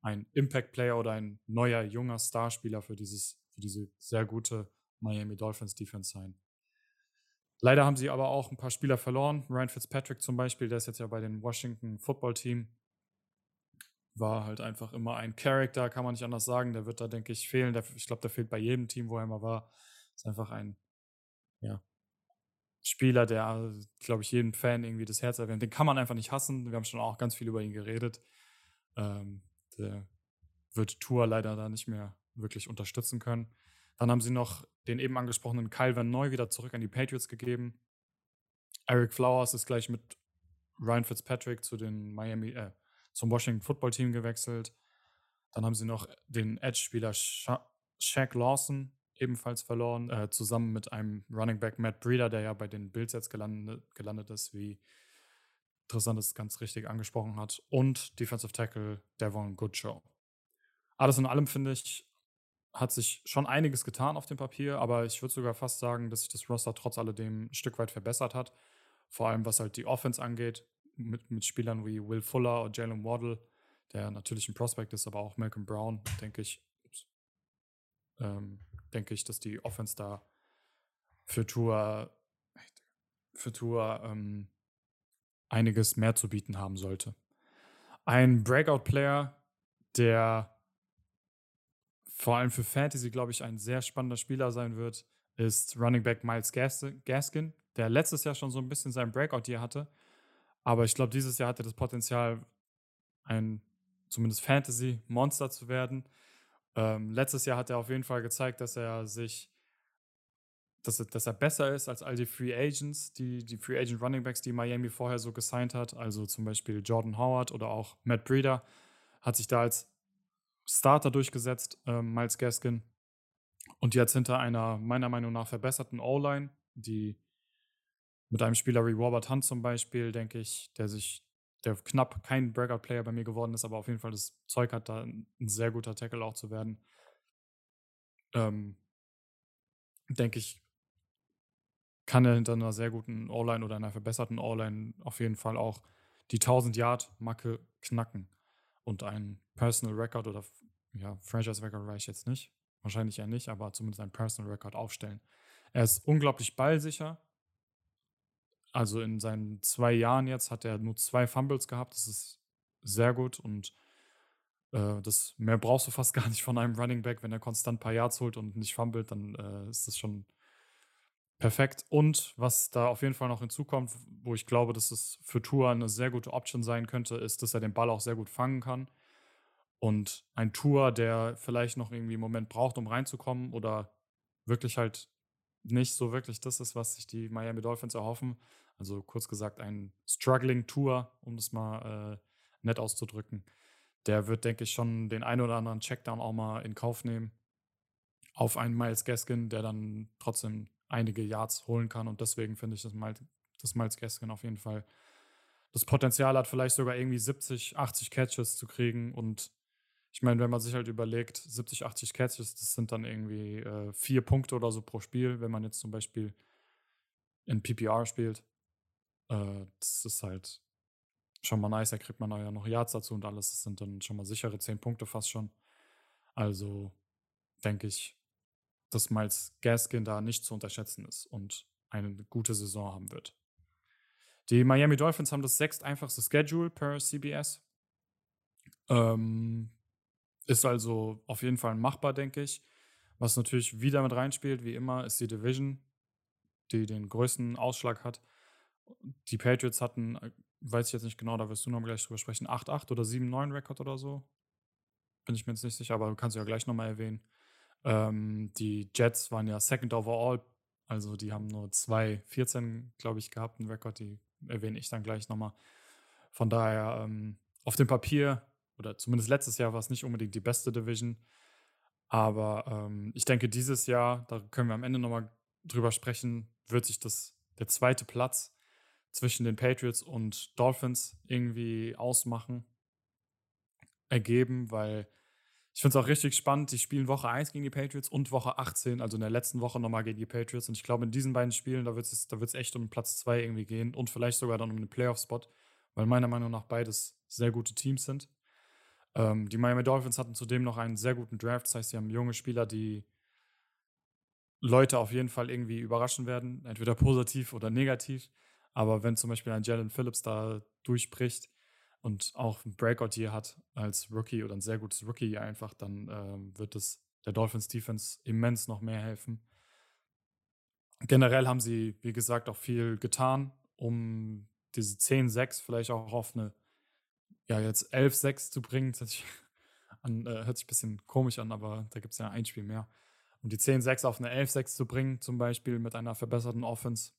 ein Impact Player oder ein neuer junger Starspieler für dieses für diese sehr gute Miami Dolphins Defense sein. Leider haben sie aber auch ein paar Spieler verloren. Ryan Fitzpatrick zum Beispiel, der ist jetzt ja bei den Washington Football Team. War halt einfach immer ein Character, kann man nicht anders sagen. Der wird da, denke ich, fehlen. Der, ich glaube, der fehlt bei jedem Team, wo er immer war. Ist einfach ein, ja, Spieler, der, glaube ich, jedem Fan irgendwie das Herz erwärmt. Den kann man einfach nicht hassen. Wir haben schon auch ganz viel über ihn geredet. Ähm, der wird Tour leider da nicht mehr wirklich unterstützen können. Dann haben sie noch den eben angesprochenen Kyle Van Neu wieder zurück an die Patriots gegeben. Eric Flowers ist gleich mit Ryan Fitzpatrick zu den Miami, äh, zum Washington Football Team gewechselt. Dann haben sie noch den Edge-Spieler Sha Shaq Lawson ebenfalls verloren, äh, zusammen mit einem Running Back Matt Breeder, der ja bei den Bills jetzt gelandet, gelandet ist, wie Interessant es ganz richtig angesprochen hat, und Defensive Tackle Devon Goodshow. Alles in allem finde ich, hat sich schon einiges getan auf dem Papier, aber ich würde sogar fast sagen, dass sich das Roster trotz alledem ein Stück weit verbessert hat. Vor allem was halt die Offense angeht, mit, mit Spielern wie Will Fuller und Jalen Waddle, der natürlich ein Prospect ist, aber auch Malcolm Brown, denke ich, ähm, denke ich, dass die Offense da für Tour, für Tour ähm, einiges mehr zu bieten haben sollte. Ein Breakout-Player, der vor allem für Fantasy, glaube ich, ein sehr spannender Spieler sein wird, ist Running Back Miles Gaskin, der letztes Jahr schon so ein bisschen seinen Breakout hier hatte. Aber ich glaube, dieses Jahr hat er das Potenzial, ein zumindest Fantasy-Monster zu werden. Ähm, letztes Jahr hat er auf jeden Fall gezeigt, dass er sich, dass er, dass er besser ist als all die Free Agents, die, die Free Agent Running Backs, die Miami vorher so gesigned hat. Also zum Beispiel Jordan Howard oder auch Matt Breeder hat sich da als Starter durchgesetzt, ähm, Miles Gaskin. Und jetzt hinter einer meiner Meinung nach verbesserten O-Line, die mit einem Spieler wie Robert Hunt zum Beispiel, denke ich, der sich, der knapp kein Breakout-Player bei mir geworden ist, aber auf jeden Fall das Zeug hat, da ein sehr guter Tackle auch zu werden. Ähm, denke ich, kann er hinter einer sehr guten O-Line oder einer verbesserten O-Line auf jeden Fall auch die 1000-Yard-Marke knacken und ein Personal Record oder ja, Franchise Record reicht jetzt nicht. Wahrscheinlich eher nicht, aber zumindest ein Personal Record aufstellen. Er ist unglaublich ballsicher. Also in seinen zwei Jahren jetzt hat er nur zwei Fumbles gehabt. Das ist sehr gut und äh, das mehr brauchst du fast gar nicht von einem Running Back. Wenn er konstant ein paar Yards holt und nicht fummelt, dann äh, ist das schon perfekt. Und was da auf jeden Fall noch hinzukommt, wo ich glaube, dass es für Tour eine sehr gute Option sein könnte, ist, dass er den Ball auch sehr gut fangen kann. Und ein Tour, der vielleicht noch irgendwie einen Moment braucht, um reinzukommen oder wirklich halt nicht so wirklich das ist, was sich die Miami Dolphins erhoffen. Also kurz gesagt ein Struggling Tour, um das mal äh, nett auszudrücken. Der wird, denke ich, schon den einen oder anderen Checkdown auch mal in Kauf nehmen auf einen Miles Gaskin, der dann trotzdem einige Yards holen kann. Und deswegen finde ich, dass Miles, dass Miles Gaskin auf jeden Fall das Potenzial hat, vielleicht sogar irgendwie 70, 80 Catches zu kriegen. Und ich meine, wenn man sich halt überlegt, 70, 80 Catches, das sind dann irgendwie äh, vier Punkte oder so pro Spiel, wenn man jetzt zum Beispiel in PPR spielt. Äh, das ist halt schon mal nice, da kriegt man ja noch Yards dazu und alles. Das sind dann schon mal sichere 10 Punkte fast schon. Also denke ich, dass Miles Gaskin da nicht zu unterschätzen ist und eine gute Saison haben wird. Die Miami Dolphins haben das sechst einfachste Schedule per CBS. Ähm, ist also auf jeden Fall machbar, denke ich. Was natürlich wieder mit reinspielt, wie immer, ist die Division, die den größten Ausschlag hat. Die Patriots hatten, äh, weiß ich jetzt nicht genau, da wirst du noch gleich drüber sprechen, 8-8 oder 7-9 Rekord oder so. Bin ich mir jetzt nicht sicher, aber du kannst ja gleich nochmal erwähnen. Ähm, die Jets waren ja Second Overall, also die haben nur 2-14, glaube ich, gehabt, einen Rekord, die erwähne ich dann gleich nochmal. Von daher, ähm, auf dem Papier, oder zumindest letztes Jahr war es nicht unbedingt die beste Division. Aber ähm, ich denke, dieses Jahr, da können wir am Ende nochmal drüber sprechen, wird sich das, der zweite Platz zwischen den Patriots und Dolphins irgendwie ausmachen, ergeben, weil ich finde es auch richtig spannend. Die spielen Woche 1 gegen die Patriots und Woche 18, also in der letzten Woche nochmal gegen die Patriots. Und ich glaube, in diesen beiden Spielen, da wird es da echt um Platz 2 irgendwie gehen und vielleicht sogar dann um einen Playoff-Spot, weil meiner Meinung nach beides sehr gute Teams sind. Ähm, die Miami Dolphins hatten zudem noch einen sehr guten Draft. Das heißt, sie haben junge Spieler, die Leute auf jeden Fall irgendwie überraschen werden, entweder positiv oder negativ. Aber wenn zum Beispiel ein Jalen Phillips da durchbricht, und auch ein Breakout hier hat als Rookie oder ein sehr gutes Rookie einfach, dann ähm, wird es der Dolphins Defense immens noch mehr helfen. Generell haben sie, wie gesagt, auch viel getan, um diese 10-6 vielleicht auch auf eine, ja, jetzt 11-6 zu bringen. Das hört sich, an, äh, hört sich ein bisschen komisch an, aber da gibt es ja ein Spiel mehr. Um die 10-6 auf eine 11-6 zu bringen, zum Beispiel mit einer verbesserten Offense.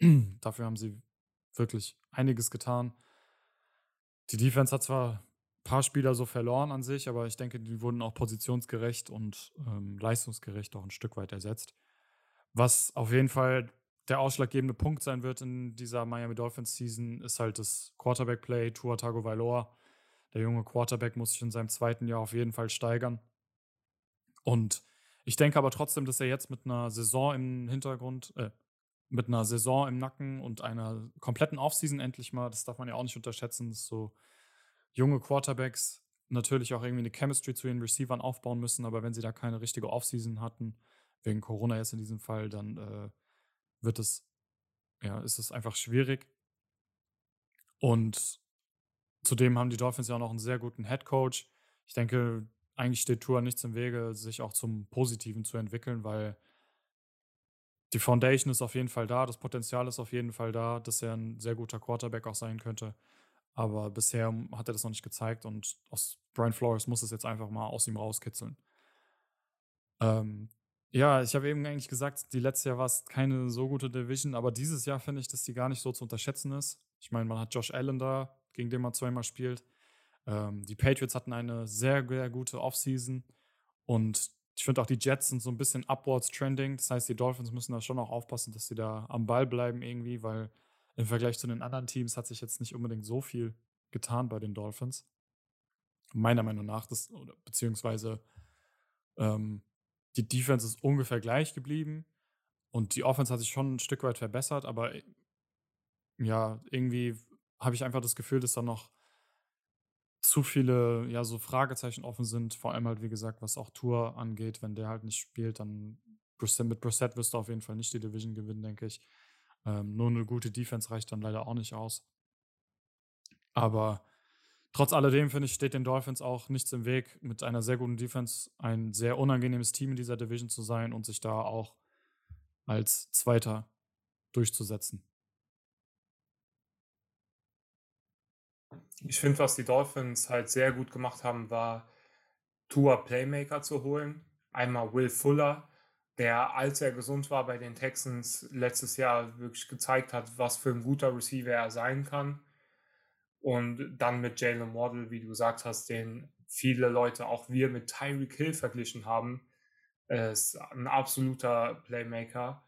Dafür haben sie wirklich einiges getan. Die Defense hat zwar ein paar Spieler so verloren an sich, aber ich denke, die wurden auch positionsgerecht und ähm, leistungsgerecht auch ein Stück weit ersetzt. Was auf jeden Fall der ausschlaggebende Punkt sein wird in dieser Miami Dolphins Season, ist halt das Quarterback-Play, Tua Tagovailoa. Der junge Quarterback muss sich in seinem zweiten Jahr auf jeden Fall steigern. Und ich denke aber trotzdem, dass er jetzt mit einer Saison im Hintergrund, äh, mit einer Saison im Nacken und einer kompletten Offseason endlich mal, das darf man ja auch nicht unterschätzen, dass so junge Quarterbacks natürlich auch irgendwie eine Chemistry zu den Receivern aufbauen müssen, aber wenn sie da keine richtige Offseason hatten, wegen Corona jetzt in diesem Fall, dann äh, wird es, ja, ist es einfach schwierig. Und zudem haben die Dolphins ja auch noch einen sehr guten Head Coach. Ich denke, eigentlich steht Tour nichts im Wege, sich auch zum Positiven zu entwickeln, weil die Foundation ist auf jeden Fall da, das Potenzial ist auf jeden Fall da, dass er ein sehr guter Quarterback auch sein könnte. Aber bisher hat er das noch nicht gezeigt und aus Brian Flores muss es jetzt einfach mal aus ihm rauskitzeln. Ähm, ja, ich habe eben eigentlich gesagt, die letzte Jahr war es keine so gute Division, aber dieses Jahr finde ich, dass die gar nicht so zu unterschätzen ist. Ich meine, man hat Josh Allen da, gegen den man zweimal spielt. Ähm, die Patriots hatten eine sehr, sehr gute Offseason und ich finde auch die Jets sind so ein bisschen upwards trending. Das heißt, die Dolphins müssen da schon auch aufpassen, dass sie da am Ball bleiben irgendwie, weil im Vergleich zu den anderen Teams hat sich jetzt nicht unbedingt so viel getan bei den Dolphins. Meiner Meinung nach, das, beziehungsweise ähm, die Defense ist ungefähr gleich geblieben und die Offense hat sich schon ein Stück weit verbessert, aber äh, ja, irgendwie habe ich einfach das Gefühl, dass da noch zu viele, ja, so Fragezeichen offen sind. Vor allem halt, wie gesagt, was auch Tour angeht. Wenn der halt nicht spielt, dann mit Brissett wirst du auf jeden Fall nicht die Division gewinnen, denke ich. Ähm, nur eine gute Defense reicht dann leider auch nicht aus. Aber trotz alledem, finde ich, steht den Dolphins auch nichts im Weg, mit einer sehr guten Defense ein sehr unangenehmes Team in dieser Division zu sein und sich da auch als Zweiter durchzusetzen. Ich finde, was die Dolphins halt sehr gut gemacht haben, war Tour Playmaker zu holen. Einmal Will Fuller, der, als er gesund war bei den Texans, letztes Jahr wirklich gezeigt hat, was für ein guter Receiver er sein kann. Und dann mit Jalen Waddle, wie du gesagt hast, den viele Leute, auch wir, mit Tyreek Hill verglichen haben. Ist ein absoluter Playmaker.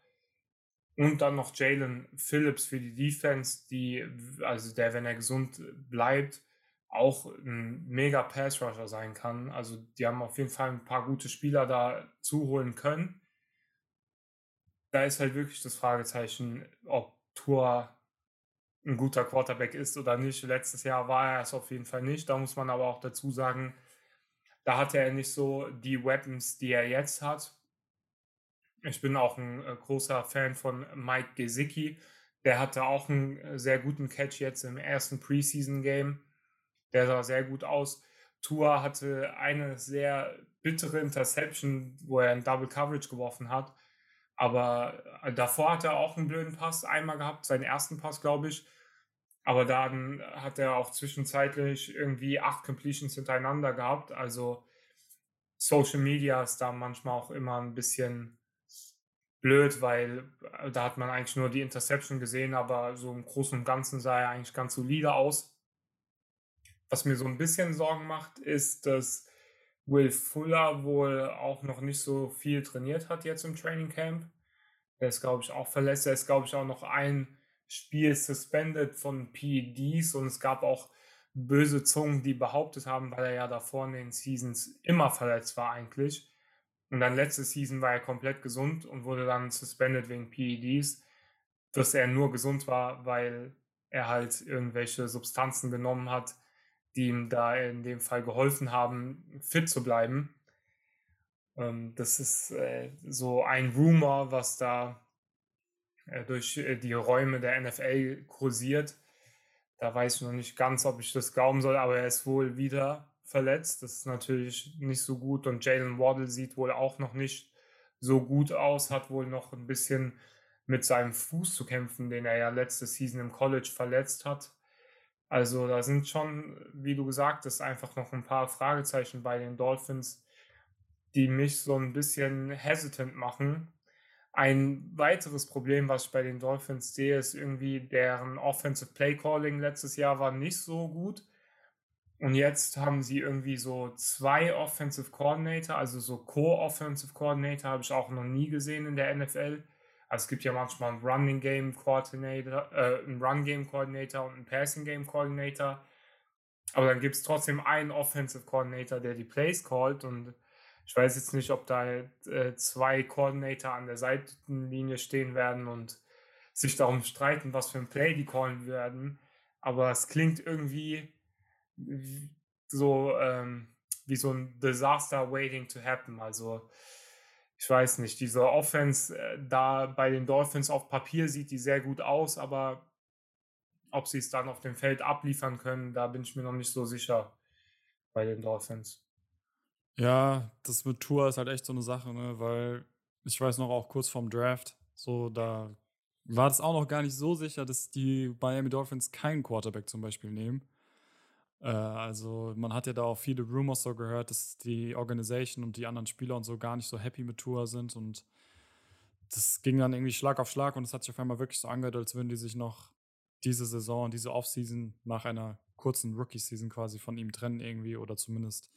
Und dann noch Jalen Phillips für die Defense, die, also der, wenn er gesund bleibt, auch ein mega Pass-Rusher sein kann. Also die haben auf jeden Fall ein paar gute Spieler da zuholen können da ist halt wirklich das Fragezeichen, ob Tour ein guter Quarterback ist oder nicht. Letztes Jahr war er es auf jeden Fall nicht. Da muss man aber auch dazu sagen, da hatte er nicht so die Weapons, die er jetzt hat. Ich bin auch ein äh, großer Fan von Mike Gesicki. Der hatte auch einen äh, sehr guten Catch jetzt im ersten Preseason-Game. Der sah sehr gut aus. Tour hatte eine sehr bittere Interception, wo er ein Double Coverage geworfen hat. Aber äh, davor hat er auch einen blöden Pass einmal gehabt, seinen ersten Pass, glaube ich. Aber dann hat er auch zwischenzeitlich irgendwie acht Completions hintereinander gehabt. Also Social Media ist da manchmal auch immer ein bisschen blöd, weil äh, da hat man eigentlich nur die Interception gesehen, aber so im Großen und Ganzen sah er eigentlich ganz solide aus. Was mir so ein bisschen Sorgen macht, ist, dass Will Fuller wohl auch noch nicht so viel trainiert hat jetzt im Training Camp. Der ist, glaube ich, auch verletzt. Er ist, glaube ich, auch noch ein Spiel suspended von PEDs und es gab auch böse Zungen, die behauptet haben, weil er ja davor in den Seasons immer verletzt war eigentlich. Und dann letzte Season war er komplett gesund und wurde dann suspended wegen PEDs, dass er nur gesund war, weil er halt irgendwelche Substanzen genommen hat, die ihm da in dem Fall geholfen haben, fit zu bleiben. Ähm, das ist äh, so ein Rumor, was da äh, durch äh, die Räume der NFL kursiert. Da weiß ich noch nicht ganz, ob ich das glauben soll, aber er ist wohl wieder verletzt. Das ist natürlich nicht so gut. Und Jalen Waddle sieht wohl auch noch nicht so gut aus, hat wohl noch ein bisschen mit seinem Fuß zu kämpfen, den er ja letzte Season im College verletzt hat. Also da sind schon, wie du gesagt hast, einfach noch ein paar Fragezeichen bei den Dolphins, die mich so ein bisschen hesitant machen. Ein weiteres Problem, was ich bei den Dolphins sehe, ist irgendwie deren Offensive Play Calling letztes Jahr war nicht so gut. Und jetzt haben sie irgendwie so zwei Offensive Coordinator, also so Co-Offensive Coordinator habe ich auch noch nie gesehen in der NFL. Also es gibt ja manchmal einen Running Game Coordinator, äh, einen Run Game Coordinator und einen Passing Game Coordinator. Aber dann gibt es trotzdem einen Offensive Coordinator, der die Plays callt. Und Ich weiß jetzt nicht, ob da äh, zwei Coordinator an der Seitenlinie stehen werden und sich darum streiten, was für ein Play die callen werden. Aber es klingt irgendwie so ähm, wie so ein Disaster waiting to happen. Also ich weiß nicht, diese Offense äh, da bei den Dolphins auf Papier sieht die sehr gut aus, aber ob sie es dann auf dem Feld abliefern können, da bin ich mir noch nicht so sicher bei den Dolphins. Ja, das mit Tour ist halt echt so eine Sache, ne? Weil ich weiß noch auch kurz vorm Draft, so da war das auch noch gar nicht so sicher, dass die Miami Dolphins keinen Quarterback zum Beispiel nehmen. Äh, also man hat ja da auch viele Rumors so gehört, dass die Organisation und die anderen Spieler und so gar nicht so happy mit Tour sind und das ging dann irgendwie Schlag auf Schlag und es hat sich auf einmal wirklich so angehört, als würden die sich noch diese Saison, diese Offseason nach einer kurzen Rookie-Season quasi von ihm trennen irgendwie oder zumindest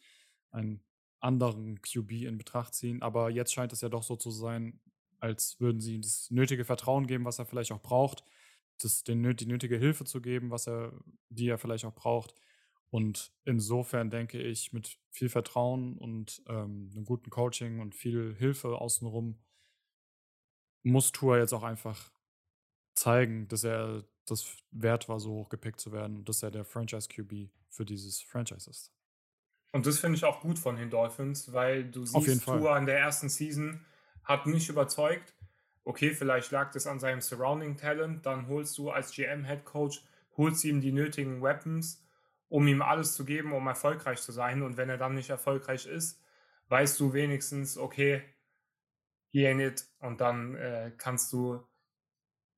einen anderen QB in Betracht ziehen. Aber jetzt scheint es ja doch so zu sein, als würden sie ihm das nötige Vertrauen geben, was er vielleicht auch braucht, das, den, die nötige Hilfe zu geben, was er, die er vielleicht auch braucht. Und insofern denke ich, mit viel Vertrauen und ähm, einem guten Coaching und viel Hilfe außenrum muss Tour jetzt auch einfach zeigen, dass er das wert war, so hoch gepickt zu werden und dass er der Franchise QB für dieses Franchise ist. Und das finde ich auch gut von den Dolphins, weil du siehst, Tour in der ersten Season hat nicht überzeugt. Okay, vielleicht lag das an seinem Surrounding Talent. Dann holst du als GM-Head Coach, holst ihm die nötigen Weapons, um ihm alles zu geben, um erfolgreich zu sein. Und wenn er dann nicht erfolgreich ist, weißt du wenigstens, okay, he ain't it. Und dann äh, kannst du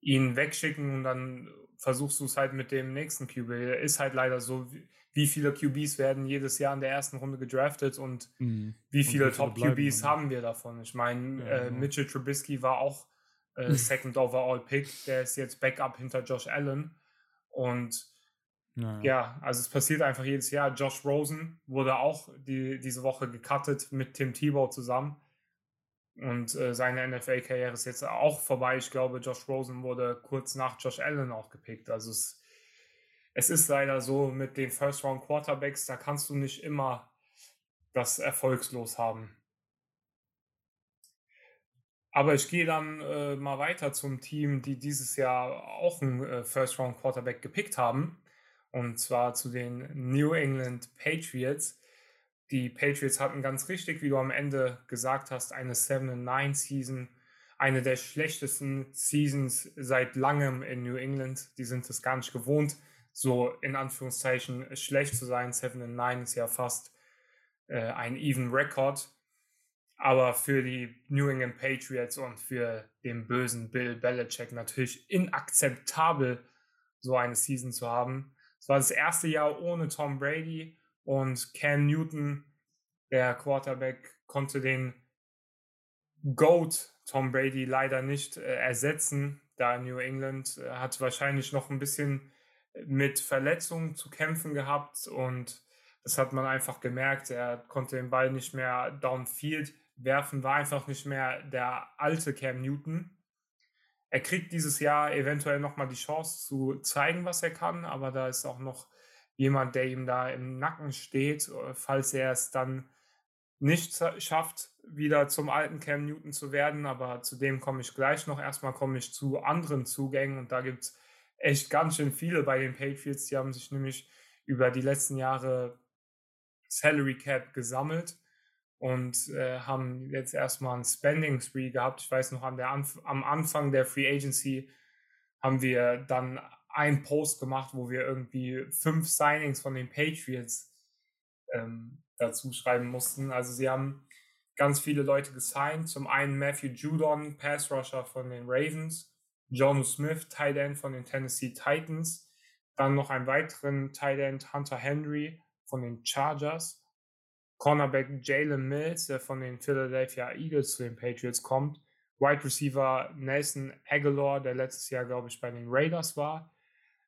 ihn wegschicken und dann versuchst du es halt mit dem nächsten QB. Ist halt leider so, wie viele QBs werden jedes Jahr in der ersten Runde gedraftet und mhm. wie viele, viele Top-QBs haben wir davon? Ich meine, ja, äh, genau. Mitchell Trubisky war auch äh, Second Overall Pick, der ist jetzt Backup hinter Josh Allen und ja, ja, also es passiert einfach jedes Jahr. Josh Rosen wurde auch die, diese Woche gecuttet mit Tim Tebow zusammen. Und äh, seine NFL-Karriere ist jetzt auch vorbei. Ich glaube, Josh Rosen wurde kurz nach Josh Allen auch gepickt. Also es, es ist leider so mit den First-Round-Quarterbacks, da kannst du nicht immer das erfolgslos haben. Aber ich gehe dann äh, mal weiter zum Team, die dieses Jahr auch einen äh, First-Round-Quarterback gepickt haben. Und zwar zu den New England Patriots. Die Patriots hatten ganz richtig, wie du am Ende gesagt hast, eine 7-9-Season. Eine der schlechtesten Seasons seit langem in New England. Die sind es gar nicht gewohnt, so in Anführungszeichen schlecht zu sein. 7-9 ist ja fast äh, ein Even Record. Aber für die New England Patriots und für den bösen Bill Belichick natürlich inakzeptabel, so eine Season zu haben. Es war das erste Jahr ohne Tom Brady und Cam Newton, der Quarterback, konnte den GOAT Tom Brady leider nicht äh, ersetzen, da New England äh, hat wahrscheinlich noch ein bisschen mit Verletzungen zu kämpfen gehabt und das hat man einfach gemerkt. Er konnte den Ball nicht mehr downfield werfen, war einfach nicht mehr der alte Cam Newton. Er kriegt dieses Jahr eventuell nochmal die Chance zu zeigen, was er kann, aber da ist auch noch jemand, der ihm da im Nacken steht, äh, falls er es dann nicht schafft, wieder zum alten Cam Newton zu werden. Aber zu dem komme ich gleich noch. Erstmal komme ich zu anderen Zugängen und da gibt es echt ganz schön viele bei den Patriots. Die haben sich nämlich über die letzten Jahre Salary Cap gesammelt und äh, haben jetzt erstmal ein Spending Spree gehabt. Ich weiß noch, an der Anf am Anfang der Free Agency haben wir dann einen Post gemacht, wo wir irgendwie fünf Signings von den Patriots ähm, dazu schreiben mussten. Also sie haben ganz viele Leute gesigned. Zum einen Matthew Judon, Pass Rusher von den Ravens, John Smith, Tight End von den Tennessee Titans, dann noch einen weiteren Tight End Hunter Henry von den Chargers, Cornerback Jalen Mills, der von den Philadelphia Eagles zu den Patriots kommt, Wide Receiver Nelson Aguilar, der letztes Jahr, glaube ich, bei den Raiders war,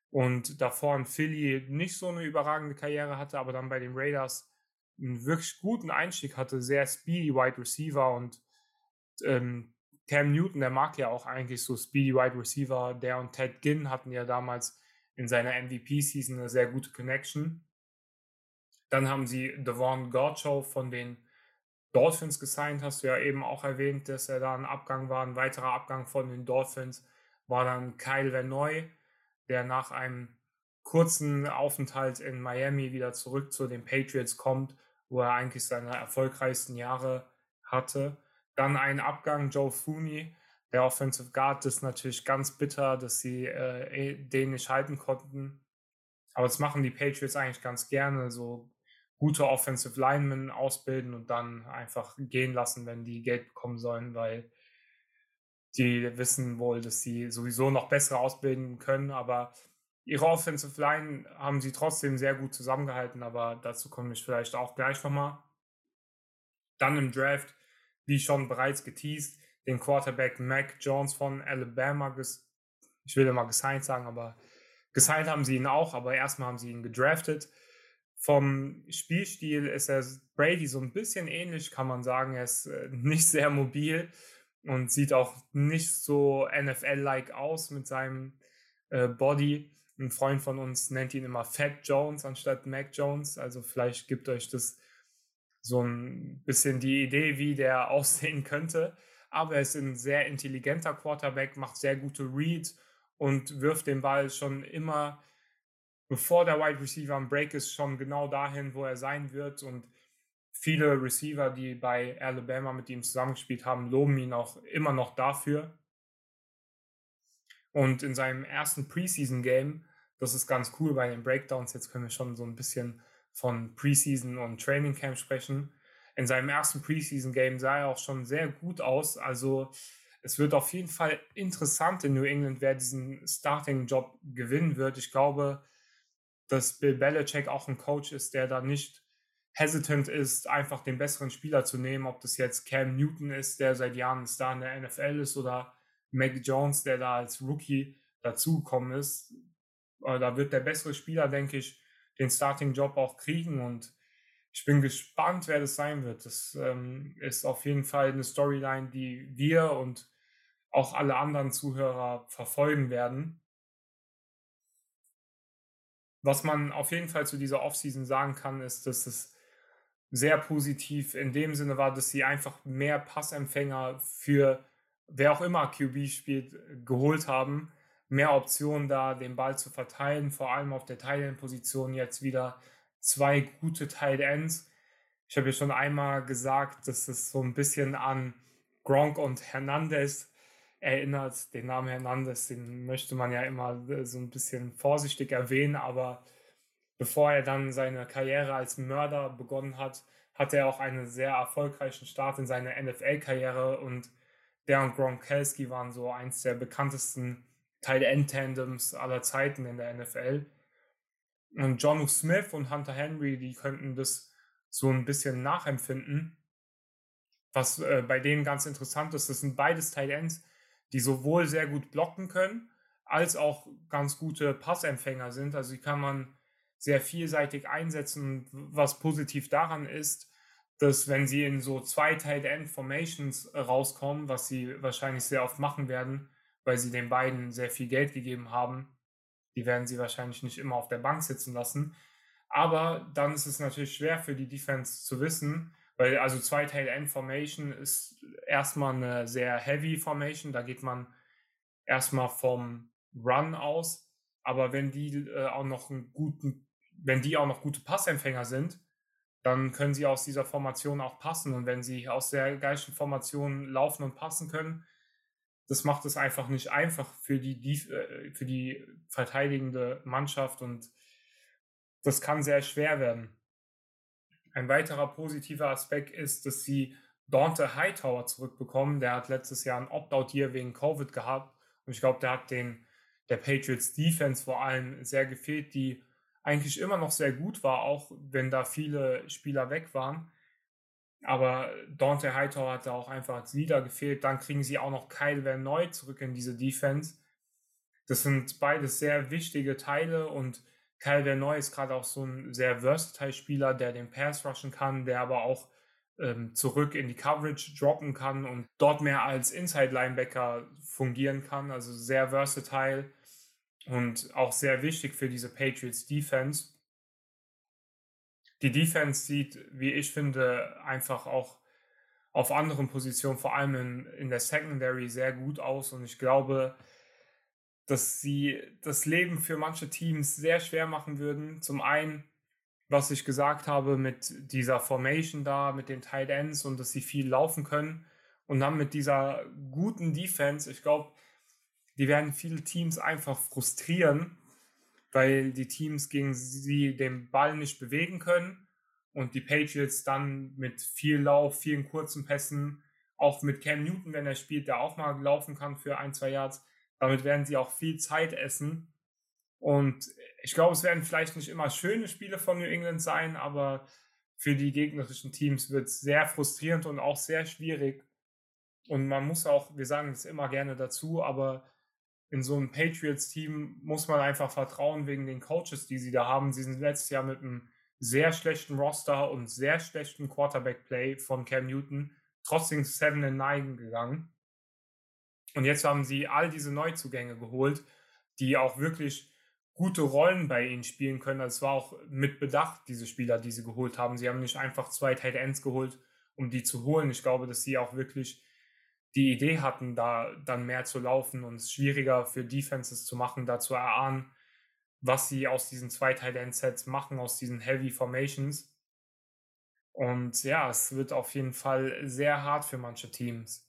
und davor in Philly nicht so eine überragende Karriere hatte, aber dann bei den Raiders einen wirklich guten Einstieg hatte, sehr speedy Wide Receiver und ähm, Cam Newton, der mag ja auch eigentlich so speedy Wide Receiver. Der und Ted Ginn hatten ja damals in seiner MVP-Season eine sehr gute Connection. Dann haben sie Devon Gorchow von den Dolphins gesigned, hast du ja eben auch erwähnt, dass er da ein Abgang war. Ein weiterer Abgang von den Dolphins war dann Kyle Vanoy, der nach einem kurzen Aufenthalt in Miami wieder zurück zu den Patriots kommt, wo er eigentlich seine erfolgreichsten Jahre hatte. Dann ein Abgang Joe Fooney, der Offensive Guard, das ist natürlich ganz bitter, dass sie äh, eh, den nicht halten konnten. Aber das machen die Patriots eigentlich ganz gerne, so gute Offensive Linemen ausbilden und dann einfach gehen lassen, wenn die Geld bekommen sollen, weil die wissen wohl, dass sie sowieso noch bessere ausbilden können, aber ihre Offensive Line haben sie trotzdem sehr gut zusammengehalten, aber dazu komme ich vielleicht auch gleich nochmal. Dann im Draft, wie schon bereits geteased, den Quarterback Mac Jones von Alabama, ich will immer gesigned sagen, aber gesigned haben sie ihn auch, aber erstmal haben sie ihn gedraftet. Vom Spielstil ist er Brady so ein bisschen ähnlich, kann man sagen. Er ist äh, nicht sehr mobil und sieht auch nicht so NFL-like aus mit seinem äh, Body. Ein Freund von uns nennt ihn immer Fat Jones anstatt Mac Jones. Also vielleicht gibt euch das so ein bisschen die Idee, wie der aussehen könnte. Aber er ist ein sehr intelligenter Quarterback, macht sehr gute Reads und wirft den Ball schon immer bevor der Wide Receiver am Break ist, schon genau dahin, wo er sein wird. Und viele Receiver, die bei Alabama mit ihm zusammengespielt haben, loben ihn auch immer noch dafür. Und in seinem ersten Preseason-Game, das ist ganz cool bei den Breakdowns, jetzt können wir schon so ein bisschen von Preseason und Training Camp sprechen. In seinem ersten Preseason-Game sah er auch schon sehr gut aus. Also es wird auf jeden Fall interessant in New England, wer diesen Starting-Job gewinnen wird. Ich glaube, dass Bill Belichick auch ein Coach ist, der da nicht hesitant ist, einfach den besseren Spieler zu nehmen, ob das jetzt Cam Newton ist, der seit Jahren Star in der NFL ist, oder Mac Jones, der da als Rookie dazugekommen ist. Äh, da wird der bessere Spieler, denke ich, den Starting-Job auch kriegen und ich bin gespannt, wer das sein wird. Das ähm, ist auf jeden Fall eine Storyline, die wir und auch alle anderen Zuhörer verfolgen werden. Was man auf jeden Fall zu dieser Offseason sagen kann, ist, dass es sehr positiv in dem Sinne war, dass sie einfach mehr Passempfänger für wer auch immer QB spielt, geholt haben. Mehr Optionen da, den Ball zu verteilen, vor allem auf der Teilend-Position jetzt wieder zwei gute Tight Ends. Ich habe ja schon einmal gesagt, dass es so ein bisschen an Gronk und Hernandez erinnert. Den Namen Hernandez, den möchte man ja immer äh, so ein bisschen vorsichtig erwähnen, aber bevor er dann seine Karriere als Mörder begonnen hat, hatte er auch einen sehr erfolgreichen Start in seiner NFL-Karriere und der und Gronkowski waren so eins der bekanntesten Teil-End-Tandems aller Zeiten in der NFL. Und John Smith und Hunter Henry, die könnten das so ein bisschen nachempfinden. Was äh, bei denen ganz interessant ist, das sind beides Tight Ends, die sowohl sehr gut blocken können, als auch ganz gute Passempfänger sind. Also die kann man sehr vielseitig einsetzen. Was positiv daran ist, dass wenn sie in so zwei Tight End Formations rauskommen, was sie wahrscheinlich sehr oft machen werden, weil sie den beiden sehr viel Geld gegeben haben, die werden sie wahrscheinlich nicht immer auf der Bank sitzen lassen. Aber dann ist es natürlich schwer für die Defense zu wissen, weil also zwei Tail End Formation ist erstmal eine sehr heavy Formation, da geht man erstmal vom Run aus, aber wenn die äh, auch noch einen guten, wenn die auch noch gute Passempfänger sind, dann können sie aus dieser Formation auch passen. Und wenn sie aus der gleichen Formation laufen und passen können, das macht es einfach nicht einfach für die, äh, für die verteidigende Mannschaft. Und das kann sehr schwer werden. Ein weiterer positiver Aspekt ist, dass sie Dante Hightower zurückbekommen. Der hat letztes Jahr ein Opt-out hier wegen Covid gehabt. Und ich glaube, der hat den, der Patriots Defense vor allem sehr gefehlt, die eigentlich immer noch sehr gut war, auch wenn da viele Spieler weg waren. Aber Dante Hightower hat da auch einfach als Leader gefehlt. Dann kriegen sie auch noch Kyle Van Neu zurück in diese Defense. Das sind beides sehr wichtige Teile und Kyle Verneu ist gerade auch so ein sehr versatile Spieler, der den Pass rushen kann, der aber auch ähm, zurück in die Coverage droppen kann und dort mehr als Inside Linebacker fungieren kann. Also sehr versatile und auch sehr wichtig für diese Patriots Defense. Die Defense sieht, wie ich finde, einfach auch auf anderen Positionen, vor allem in, in der Secondary, sehr gut aus. Und ich glaube, dass sie das Leben für manche Teams sehr schwer machen würden. Zum einen, was ich gesagt habe, mit dieser Formation da, mit den Tight Ends und dass sie viel laufen können. Und dann mit dieser guten Defense, ich glaube, die werden viele Teams einfach frustrieren, weil die Teams gegen sie den Ball nicht bewegen können und die Patriots dann mit viel Lauf, vielen kurzen Pässen, auch mit Cam Newton, wenn er spielt, der auch mal laufen kann für ein, zwei Yards, damit werden sie auch viel Zeit essen. Und ich glaube, es werden vielleicht nicht immer schöne Spiele von New England sein, aber für die gegnerischen Teams wird es sehr frustrierend und auch sehr schwierig. Und man muss auch, wir sagen es immer gerne dazu, aber in so einem Patriots-Team muss man einfach vertrauen wegen den Coaches, die sie da haben. Sie sind letztes Jahr mit einem sehr schlechten Roster und sehr schlechten Quarterback-Play von Cam Newton trotzdem 7 in 9 gegangen. Und jetzt haben sie all diese Neuzugänge geholt, die auch wirklich gute Rollen bei ihnen spielen können. Also es war auch mit Bedacht, diese Spieler, die sie geholt haben. Sie haben nicht einfach zwei Tight Ends geholt, um die zu holen. Ich glaube, dass sie auch wirklich die Idee hatten, da dann mehr zu laufen und es schwieriger für Defenses zu machen, da zu erahnen, was sie aus diesen zwei Tight End Sets machen, aus diesen Heavy Formations. Und ja, es wird auf jeden Fall sehr hart für manche Teams.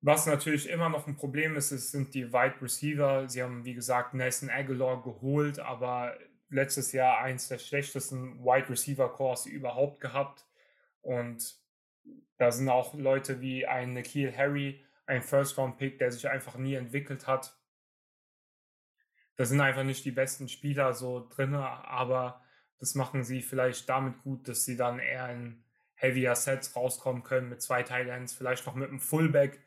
Was natürlich immer noch ein Problem ist, ist sind die Wide Receiver. Sie haben, wie gesagt, Nelson Aguilar geholt, aber letztes Jahr eins der schlechtesten Wide Receiver Cores überhaupt gehabt. Und da sind auch Leute wie ein Nikhil Harry, ein First-Round-Pick, der sich einfach nie entwickelt hat. Da sind einfach nicht die besten Spieler so drin, aber das machen sie vielleicht damit gut, dass sie dann eher in heavier Sets rauskommen können mit zwei Thailands, vielleicht noch mit einem Fullback,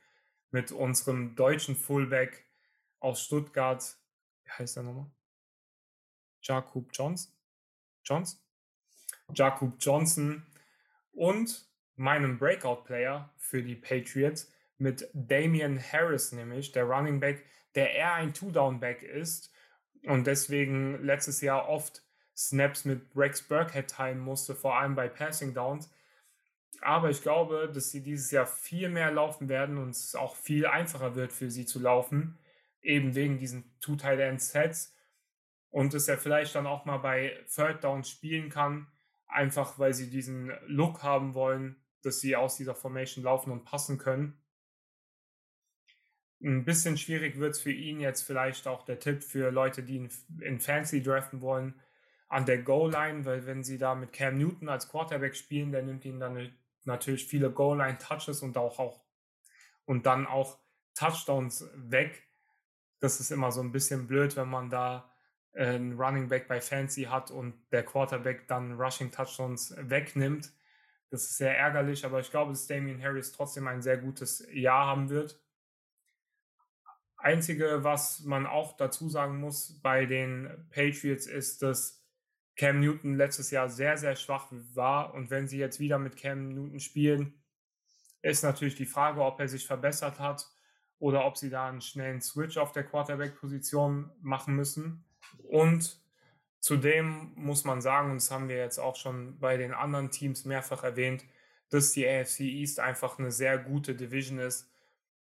mit unserem deutschen Fullback aus Stuttgart. Wie heißt der nochmal? Jakob Johnson? Johnson? Jakob Johnson und meinem Breakout-Player für die Patriots mit Damian Harris, nämlich der Running Back, der eher ein Two-Down-Back ist und deswegen letztes Jahr oft Snaps mit Rex Burkhead teilen musste, vor allem bei Passing Downs. Aber ich glaube, dass sie dieses Jahr viel mehr laufen werden und es auch viel einfacher wird für sie zu laufen, eben wegen diesen Two-Tight-End-Sets und dass er vielleicht dann auch mal bei Third Down spielen kann, einfach weil sie diesen Look haben wollen, dass sie aus dieser Formation laufen und passen können. Ein bisschen schwierig wird es für ihn jetzt vielleicht auch der Tipp für Leute, die ihn in Fancy draften wollen, an der Goal-Line, weil wenn sie da mit Cam Newton als Quarterback spielen, der nimmt ihnen dann natürlich viele Goal-Line-Touches und auch, auch und dann auch Touchdowns weg. Das ist immer so ein bisschen blöd, wenn man da äh, einen Running Back bei Fancy hat und der Quarterback dann Rushing Touchdowns wegnimmt. Das ist sehr ärgerlich, aber ich glaube, dass Damian Harris trotzdem ein sehr gutes Jahr haben wird. Einzige, was man auch dazu sagen muss bei den Patriots, ist, dass Cam Newton letztes Jahr sehr, sehr schwach war. Und wenn sie jetzt wieder mit Cam Newton spielen, ist natürlich die Frage, ob er sich verbessert hat oder ob sie da einen schnellen Switch auf der Quarterback-Position machen müssen. Und Zudem muss man sagen, und das haben wir jetzt auch schon bei den anderen Teams mehrfach erwähnt, dass die AFC East einfach eine sehr gute Division ist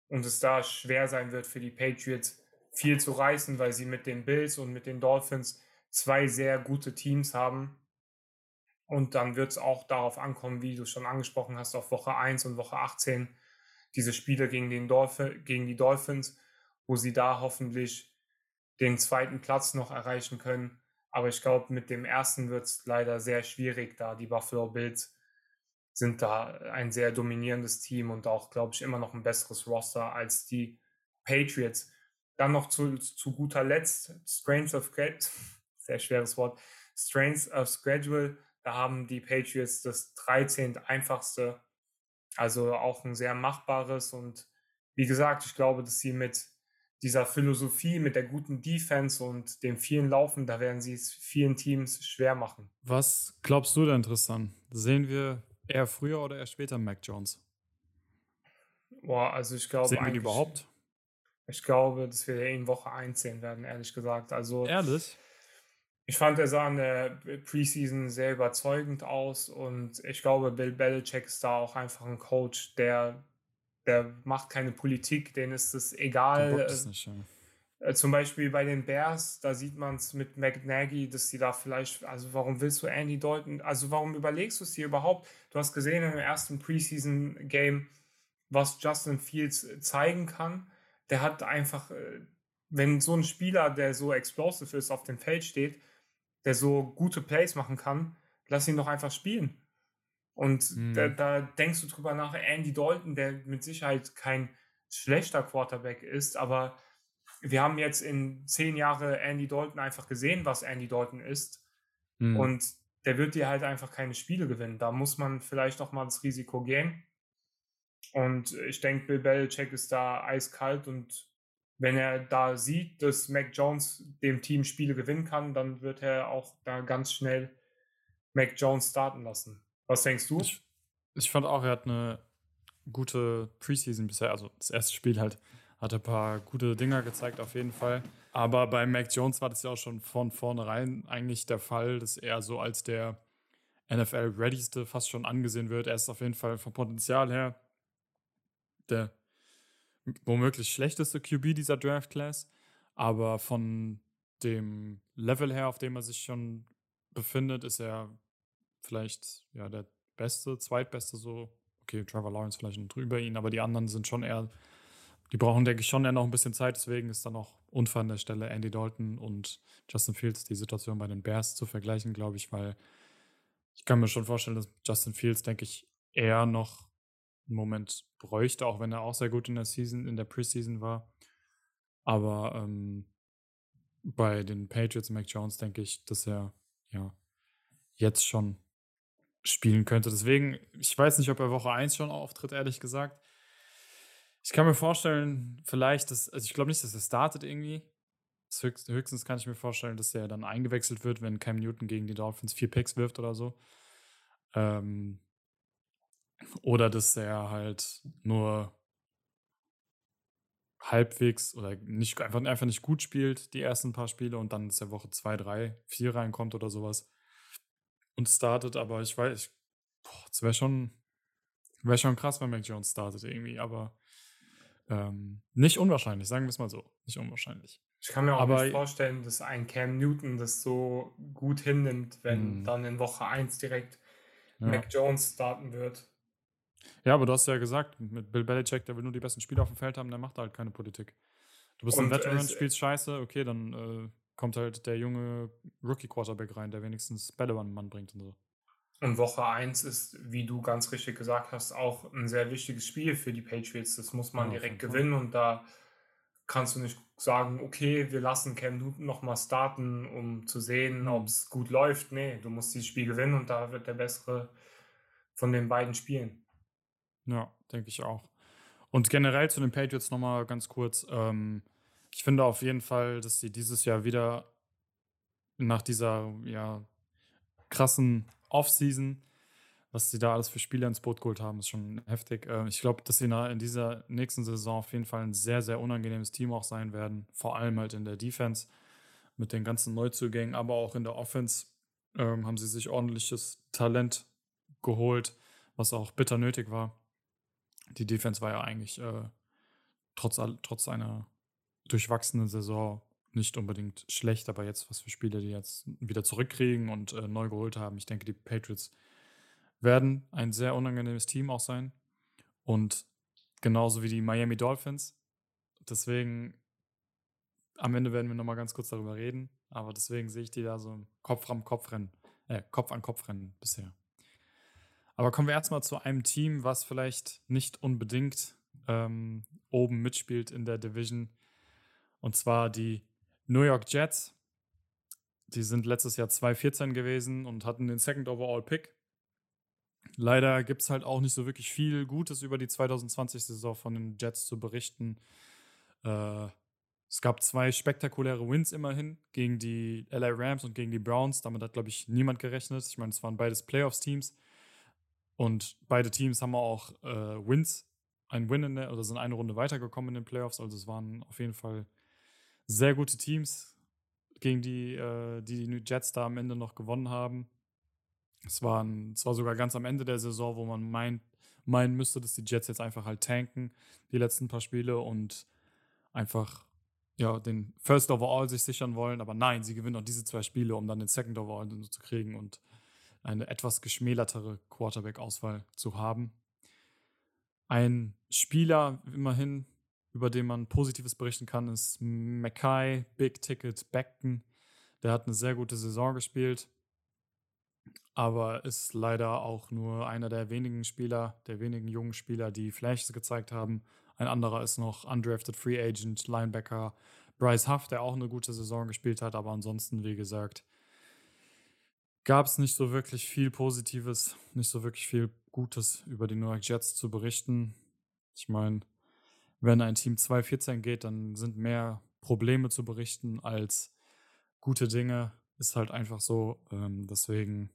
und es da schwer sein wird für die Patriots viel zu reißen, weil sie mit den Bills und mit den Dolphins zwei sehr gute Teams haben. Und dann wird es auch darauf ankommen, wie du schon angesprochen hast, auf Woche 1 und Woche 18, diese Spiele gegen, den Dolph gegen die Dolphins, wo sie da hoffentlich den zweiten Platz noch erreichen können aber ich glaube, mit dem ersten wird es leider sehr schwierig, da die Buffalo Bills sind da ein sehr dominierendes Team und auch, glaube ich, immer noch ein besseres Roster als die Patriots. Dann noch zu, zu guter Letzt, Strains of sehr schweres Wort, Strains of Schedule, da haben die Patriots das 13. einfachste, also auch ein sehr machbares und wie gesagt, ich glaube, dass sie mit dieser Philosophie mit der guten Defense und dem vielen Laufen, da werden sie es vielen Teams schwer machen. Was glaubst du denn, Tristan? Sehen wir eher früher oder eher später Mac Jones? Boah, also ich glaube. Sehen wir ihn überhaupt? Ich glaube, dass wir in Woche 1 sehen werden, ehrlich gesagt. Also. Ehrlich? Ich fand, er sah in der Preseason sehr überzeugend aus und ich glaube, Bill Belichick ist da auch einfach ein Coach, der, der macht keine Politik, denen ist es egal. Äh, nicht, ja. Äh, zum Beispiel bei den Bears, da sieht man es mit McNaggy, dass sie da vielleicht, also warum willst du Andy Dalton, also warum überlegst du es dir überhaupt? Du hast gesehen im ersten Preseason-Game, was Justin Fields zeigen kann. Der hat einfach, äh, wenn so ein Spieler, der so explosive ist, auf dem Feld steht, der so gute Plays machen kann, lass ihn doch einfach spielen. Und mhm. da, da, denkst du drüber nach, Andy Dalton, der mit Sicherheit kein schlechter Quarterback ist, aber wir haben jetzt in zehn Jahren Andy Dalton einfach gesehen, was Andy Dalton ist. Mhm. Und der wird dir halt einfach keine Spiele gewinnen. Da muss man vielleicht noch mal das Risiko gehen. Und ich denke, Bill Belichick ist da eiskalt und wenn er da sieht, dass Mac Jones dem Team Spiele gewinnen kann, dann wird er auch da ganz schnell Mac Jones starten lassen. Was denkst du? Ich, ich fand auch, er hat eine gute Preseason bisher, also das erste Spiel halt, hat ein paar gute Dinger gezeigt auf jeden Fall. Aber bei Mac Jones war das ja auch schon von vornherein eigentlich der Fall, dass er so als der NFL-Readyste fast schon angesehen wird. Er ist auf jeden Fall vom Potenzial her der womöglich schlechteste QB dieser Draft Class, aber von dem Level her, auf dem er sich schon befindet, ist er vielleicht ja der beste, zweitbeste so. Okay, Trevor Lawrence vielleicht noch drüber ihn, aber die anderen sind schon eher, die brauchen, denke ich, schon eher noch ein bisschen Zeit. Deswegen ist dann auch unfair an der Stelle, Andy Dalton und Justin Fields die Situation bei den Bears zu vergleichen, glaube ich, weil ich kann mir schon vorstellen, dass Justin Fields, denke ich, eher noch einen Moment bräuchte, auch wenn er auch sehr gut in der Season, in der Preseason war. Aber ähm, bei den Patriots Mac Jones denke ich, dass er ja jetzt schon spielen könnte. Deswegen, ich weiß nicht, ob er Woche 1 schon auftritt, ehrlich gesagt. Ich kann mir vorstellen, vielleicht, dass, also ich glaube nicht, dass er startet irgendwie. Höchstens, höchstens kann ich mir vorstellen, dass er dann eingewechselt wird, wenn Cam Newton gegen die Dolphins vier Picks wirft oder so. Ähm, oder dass er halt nur halbwegs oder nicht, einfach, einfach nicht gut spielt, die ersten paar Spiele, und dann ist der Woche 2, 3, 4 reinkommt oder sowas und startet. Aber ich weiß, es wäre schon, wär schon krass, wenn Mac Jones startet irgendwie, aber ähm, nicht unwahrscheinlich, sagen wir es mal so. Nicht unwahrscheinlich. Ich kann mir auch aber, nicht vorstellen, dass ein Cam Newton das so gut hinnimmt, wenn mh. dann in Woche 1 direkt ja. Mac Jones starten wird. Ja, aber du hast ja gesagt, mit Bill Belichick, der will nur die besten Spieler auf dem Feld haben, der macht halt keine Politik. Du bist und ein Veteran, spielst scheiße, okay, dann äh, kommt halt der junge Rookie-Quarterback rein, der wenigstens Bälle an den Mann bringt und so. Und Woche 1 ist, wie du ganz richtig gesagt hast, auch ein sehr wichtiges Spiel für die Patriots. Das muss man ja, direkt gewinnen und da kannst du nicht sagen, okay, wir lassen Cam Newton nochmal starten, um zu sehen, mhm. ob es gut läuft. Nee, du musst dieses Spiel gewinnen und da wird der bessere von den beiden spielen. Ja, denke ich auch. Und generell zu den Patriots nochmal ganz kurz. Ähm, ich finde auf jeden Fall, dass sie dieses Jahr wieder nach dieser ja, krassen Offseason, was sie da alles für Spieler ins Boot geholt haben, ist schon heftig. Äh, ich glaube, dass sie in dieser nächsten Saison auf jeden Fall ein sehr, sehr unangenehmes Team auch sein werden. Vor allem halt in der Defense mit den ganzen Neuzugängen, aber auch in der Offense ähm, haben sie sich ordentliches Talent geholt, was auch bitter nötig war die Defense war ja eigentlich äh, trotz, trotz einer durchwachsenen Saison nicht unbedingt schlecht, aber jetzt, was für Spiele die jetzt wieder zurückkriegen und äh, neu geholt haben, ich denke, die Patriots werden ein sehr unangenehmes Team auch sein. Und genauso wie die Miami Dolphins. Deswegen, am Ende werden wir nochmal ganz kurz darüber reden, aber deswegen sehe ich die da so Kopf am Kopf rennen, äh, Kopf an Kopf rennen bisher. Aber kommen wir erstmal zu einem Team, was vielleicht nicht unbedingt ähm, oben mitspielt in der Division. Und zwar die New York Jets. Die sind letztes Jahr 2-14 gewesen und hatten den Second Overall Pick. Leider gibt es halt auch nicht so wirklich viel Gutes über die 2020-Saison von den Jets zu berichten. Äh, es gab zwei spektakuläre Wins immerhin gegen die LA Rams und gegen die Browns. Damit hat, glaube ich, niemand gerechnet. Ich meine, es waren beides Playoffs-Teams. Und beide Teams haben auch äh, Wins, ein Win in der, oder sind eine Runde weitergekommen in den Playoffs. Also es waren auf jeden Fall sehr gute Teams. gegen die, äh, die die Jets da am Ende noch gewonnen haben. Es war, es war sogar ganz am Ende der Saison, wo man meint, meinen müsste, dass die Jets jetzt einfach halt tanken, die letzten paar Spiele und einfach ja, den First Overall sich sichern wollen. Aber nein, sie gewinnen auch diese zwei Spiele, um dann den Second Overall zu kriegen und eine etwas geschmälertere Quarterback-Auswahl zu haben. Ein Spieler immerhin, über den man Positives berichten kann, ist Mackay, Big Ticket Beckton. Der hat eine sehr gute Saison gespielt aber ist leider auch nur einer der wenigen Spieler, der wenigen jungen Spieler, die Flashes gezeigt haben. Ein anderer ist noch undrafted Free Agent Linebacker Bryce Huff, der auch eine gute Saison gespielt hat, aber ansonsten, wie gesagt, gab es nicht so wirklich viel Positives, nicht so wirklich viel Gutes über die New York Jets zu berichten. Ich meine, wenn ein Team 2-14 geht, dann sind mehr Probleme zu berichten als gute Dinge. Ist halt einfach so. Ähm, deswegen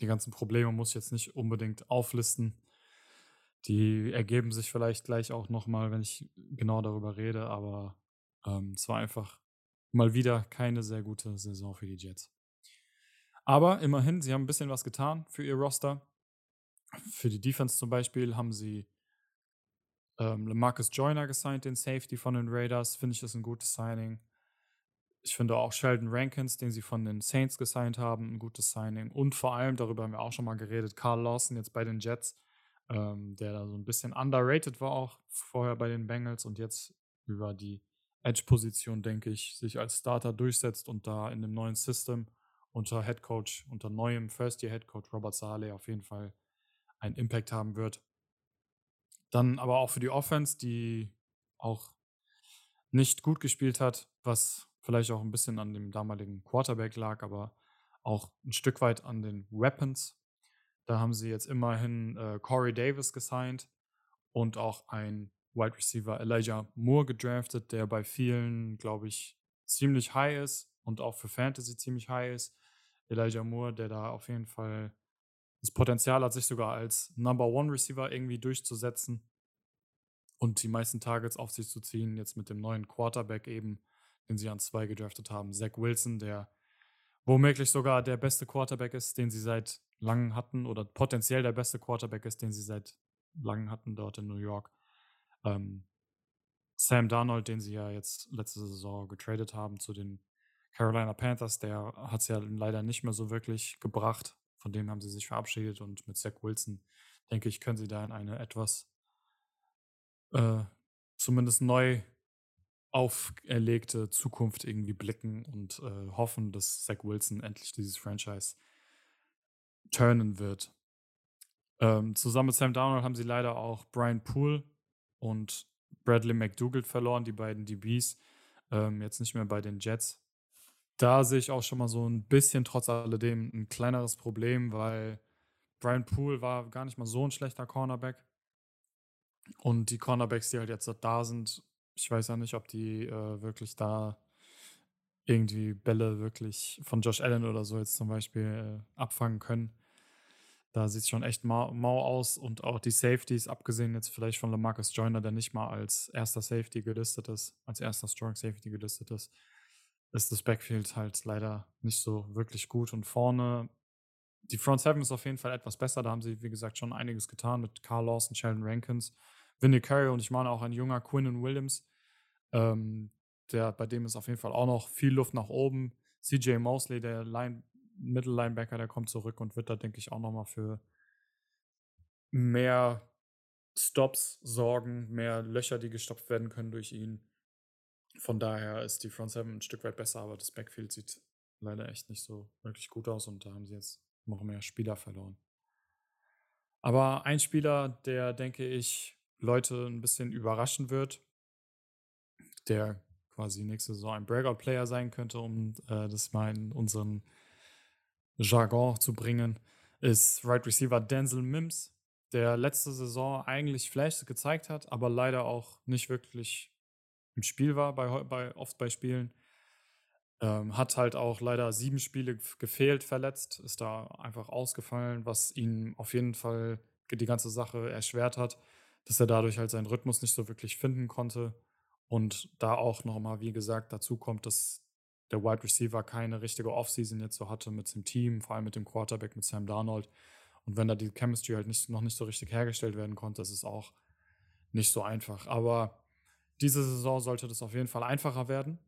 die ganzen Probleme muss ich jetzt nicht unbedingt auflisten. Die ergeben sich vielleicht gleich auch nochmal, wenn ich genau darüber rede, aber ähm, es war einfach mal wieder keine sehr gute Saison für die Jets. Aber immerhin, sie haben ein bisschen was getan für ihr Roster. Für die Defense zum Beispiel haben sie ähm, Lamarcus Joyner gesigned, den Safety von den Raiders. Finde ich das ein gutes Signing. Ich finde auch Sheldon Rankins, den sie von den Saints gesigned haben, ein gutes Signing. Und vor allem, darüber haben wir auch schon mal geredet, Carl Lawson jetzt bei den Jets, ähm, der da so ein bisschen underrated war auch vorher bei den Bengals und jetzt über die Edge-Position, denke ich, sich als Starter durchsetzt und da in dem neuen System unter Head Coach, unter neuem First-Year-Head Coach Robert Saleh auf jeden Fall einen Impact haben wird. Dann aber auch für die Offense, die auch nicht gut gespielt hat, was vielleicht auch ein bisschen an dem damaligen Quarterback lag, aber auch ein Stück weit an den Weapons. Da haben sie jetzt immerhin äh, Corey Davis gesigned und auch ein Wide Receiver Elijah Moore gedraftet, der bei vielen, glaube ich, ziemlich high ist und auch für Fantasy ziemlich high ist. Elijah Moore, der da auf jeden Fall das Potenzial hat, sich sogar als Number One Receiver irgendwie durchzusetzen und die meisten Targets auf sich zu ziehen, jetzt mit dem neuen Quarterback eben den sie an zwei gedraftet haben. Zach Wilson, der womöglich sogar der beste Quarterback ist, den sie seit langem hatten oder potenziell der beste Quarterback ist, den sie seit langem hatten dort in New York. Ähm, Sam Darnold, den sie ja jetzt letzte Saison getradet haben zu den Carolina Panthers, der hat es ja leider nicht mehr so wirklich gebracht. Von dem haben sie sich verabschiedet und mit Zach Wilson, denke ich, können sie da in eine etwas äh, zumindest neu auferlegte Zukunft irgendwie blicken und äh, hoffen, dass Zach Wilson endlich dieses Franchise turnen wird. Ähm, zusammen mit Sam Darnold haben sie leider auch Brian Poole und Bradley McDougald verloren, die beiden DBs. Ähm, jetzt nicht mehr bei den Jets. Da sehe ich auch schon mal so ein bisschen trotz alledem ein kleineres Problem, weil Brian Poole war gar nicht mal so ein schlechter Cornerback. Und die Cornerbacks, die halt jetzt da sind, ich weiß ja nicht, ob die äh, wirklich da irgendwie Bälle wirklich von Josh Allen oder so jetzt zum Beispiel äh, abfangen können. Da sieht es schon echt mau, mau, aus und auch die Safeties, abgesehen jetzt vielleicht von Lamarcus Joyner, der nicht mal als erster Safety gelistet ist, als erster Strong Safety gelistet ist, ist das Backfield halt leider nicht so wirklich gut. Und vorne, die Front Seven ist auf jeden Fall etwas besser. Da haben sie, wie gesagt, schon einiges getan mit Carl Lawson, Sheldon Rankins. Vinny Curry und ich meine auch ein junger Quinn Williams. Ähm, der, bei dem ist auf jeden Fall auch noch viel Luft nach oben. CJ Mosley, der Line, Mittellinebacker, der kommt zurück und wird da, denke ich, auch nochmal für mehr Stops sorgen, mehr Löcher, die gestopft werden können durch ihn. Von daher ist die Front 7 ein Stück weit besser, aber das Backfield sieht leider echt nicht so wirklich gut aus und da haben sie jetzt noch mehr Spieler verloren. Aber ein Spieler, der, denke ich, Leute ein bisschen überraschen wird, der quasi nächste Saison ein Breakout-Player sein könnte, um äh, das mal in unseren Jargon zu bringen, ist Right Receiver Denzel Mims, der letzte Saison eigentlich Flash gezeigt hat, aber leider auch nicht wirklich im Spiel war, bei, bei, oft bei Spielen. Ähm, hat halt auch leider sieben Spiele gefehlt, verletzt, ist da einfach ausgefallen, was ihn auf jeden Fall die ganze Sache erschwert hat dass er dadurch halt seinen Rhythmus nicht so wirklich finden konnte. Und da auch nochmal, wie gesagt, dazu kommt, dass der Wide Receiver keine richtige Offseason jetzt so hatte mit dem Team, vor allem mit dem Quarterback, mit Sam Darnold. Und wenn da die Chemistry halt nicht, noch nicht so richtig hergestellt werden konnte, ist es auch nicht so einfach. Aber diese Saison sollte das auf jeden Fall einfacher werden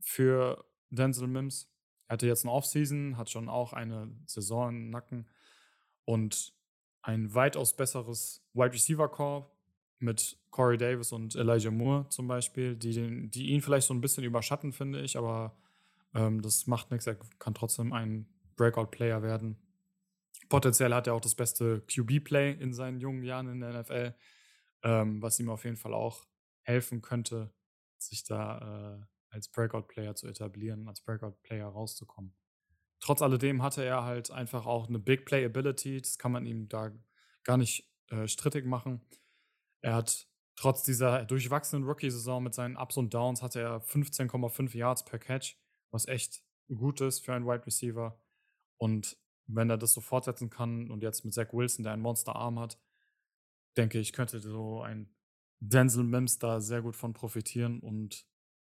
für Denzel Mims. Er hatte jetzt eine Offseason, hat schon auch eine Saison im Nacken und ein weitaus besseres Wide Receiver Core mit Corey Davis und Elijah Moore zum Beispiel, die, den, die ihn vielleicht so ein bisschen überschatten, finde ich, aber ähm, das macht nichts. Er kann trotzdem ein Breakout-Player werden. Potenziell hat er auch das beste QB-Play in seinen jungen Jahren in der NFL, ähm, was ihm auf jeden Fall auch helfen könnte, sich da äh, als Breakout-Player zu etablieren, als Breakout-Player rauszukommen. Trotz alledem hatte er halt einfach auch eine Big Play-Ability, das kann man ihm da gar nicht äh, strittig machen. Er hat trotz dieser durchwachsenen Rookie-Saison mit seinen Ups und Downs hatte er 15,5 Yards per Catch, was echt gut ist für einen Wide Receiver. Und wenn er das so fortsetzen kann und jetzt mit Zach Wilson, der einen Monsterarm hat, denke ich, könnte so ein Denzel Mims da sehr gut von profitieren und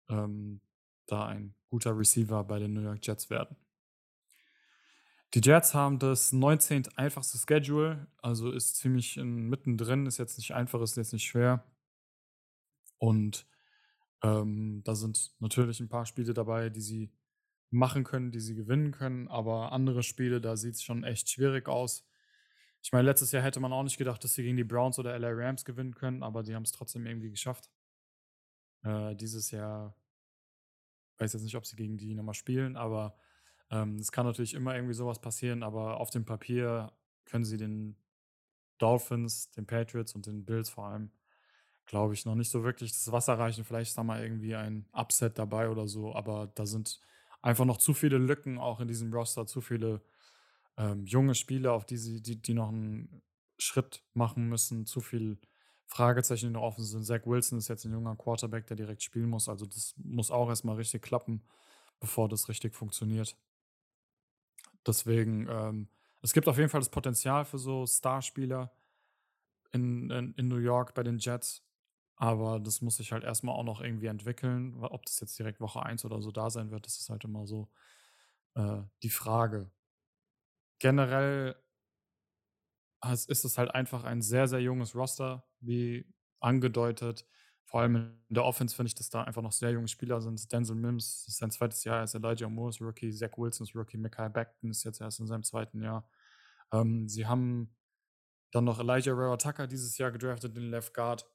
ähm, da ein guter Receiver bei den New York Jets werden. Die Jets haben das 19. einfachste Schedule, also ist ziemlich in, mittendrin, ist jetzt nicht einfach, ist jetzt nicht schwer. Und ähm, da sind natürlich ein paar Spiele dabei, die sie machen können, die sie gewinnen können, aber andere Spiele, da sieht es schon echt schwierig aus. Ich meine, letztes Jahr hätte man auch nicht gedacht, dass sie gegen die Browns oder LA Rams gewinnen können, aber die haben es trotzdem irgendwie geschafft. Äh, dieses Jahr weiß jetzt nicht, ob sie gegen die nochmal spielen, aber ähm, es kann natürlich immer irgendwie sowas passieren, aber auf dem Papier können sie den Dolphins, den Patriots und den Bills vor allem, glaube ich, noch nicht so wirklich das Wasser reichen. Vielleicht ist da mal irgendwie ein Upset dabei oder so, aber da sind einfach noch zu viele Lücken auch in diesem Roster, zu viele ähm, junge Spieler, auf die sie, die, die noch einen Schritt machen müssen, zu viel Fragezeichen, die noch offen sind. Zach Wilson ist jetzt ein junger Quarterback, der direkt spielen muss. Also das muss auch erstmal richtig klappen, bevor das richtig funktioniert. Deswegen, ähm, es gibt auf jeden Fall das Potenzial für so Starspieler in, in, in New York bei den Jets. Aber das muss sich halt erstmal auch noch irgendwie entwickeln. Ob das jetzt direkt Woche 1 oder so da sein wird, das ist halt immer so äh, die Frage. Generell ist es halt einfach ein sehr, sehr junges Roster, wie angedeutet. Vor allem in der Offense finde ich, dass da einfach noch sehr junge Spieler sind. Denzel Mims ist sein zweites Jahr, ist Elijah Moore ist Rookie, Zach Wilson ist Rookie, Michael Beckton ist jetzt erst in seinem zweiten Jahr. Ähm, sie haben dann noch Elijah Rara Tucker dieses Jahr gedraftet, den Left Guard,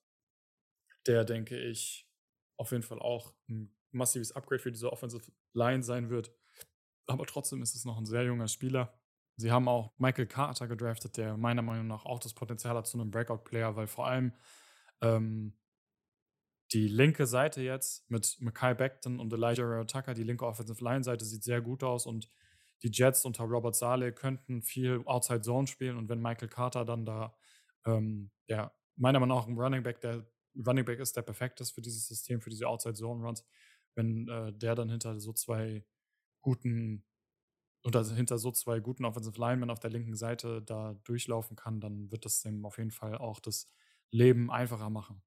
der, denke ich, auf jeden Fall auch ein massives Upgrade für diese Offensive Line sein wird. Aber trotzdem ist es noch ein sehr junger Spieler. Sie haben auch Michael Carter gedraftet, der meiner Meinung nach auch das Potenzial hat zu einem Breakout-Player, weil vor allem ähm, die linke Seite jetzt mit Mackay Beckton und Elijah Tucker, die linke Offensive Line-Seite sieht sehr gut aus und die Jets unter Robert Saleh könnten viel Outside Zone spielen und wenn Michael Carter dann da, ähm, der meiner Meinung nach ein Running Back, der Running Back ist, der perfekt ist für dieses System, für diese Outside Zone Runs, wenn äh, der dann hinter so zwei guten und also hinter so zwei guten Offensive Linemen auf der linken Seite da durchlaufen kann, dann wird das dem auf jeden Fall auch das Leben einfacher machen.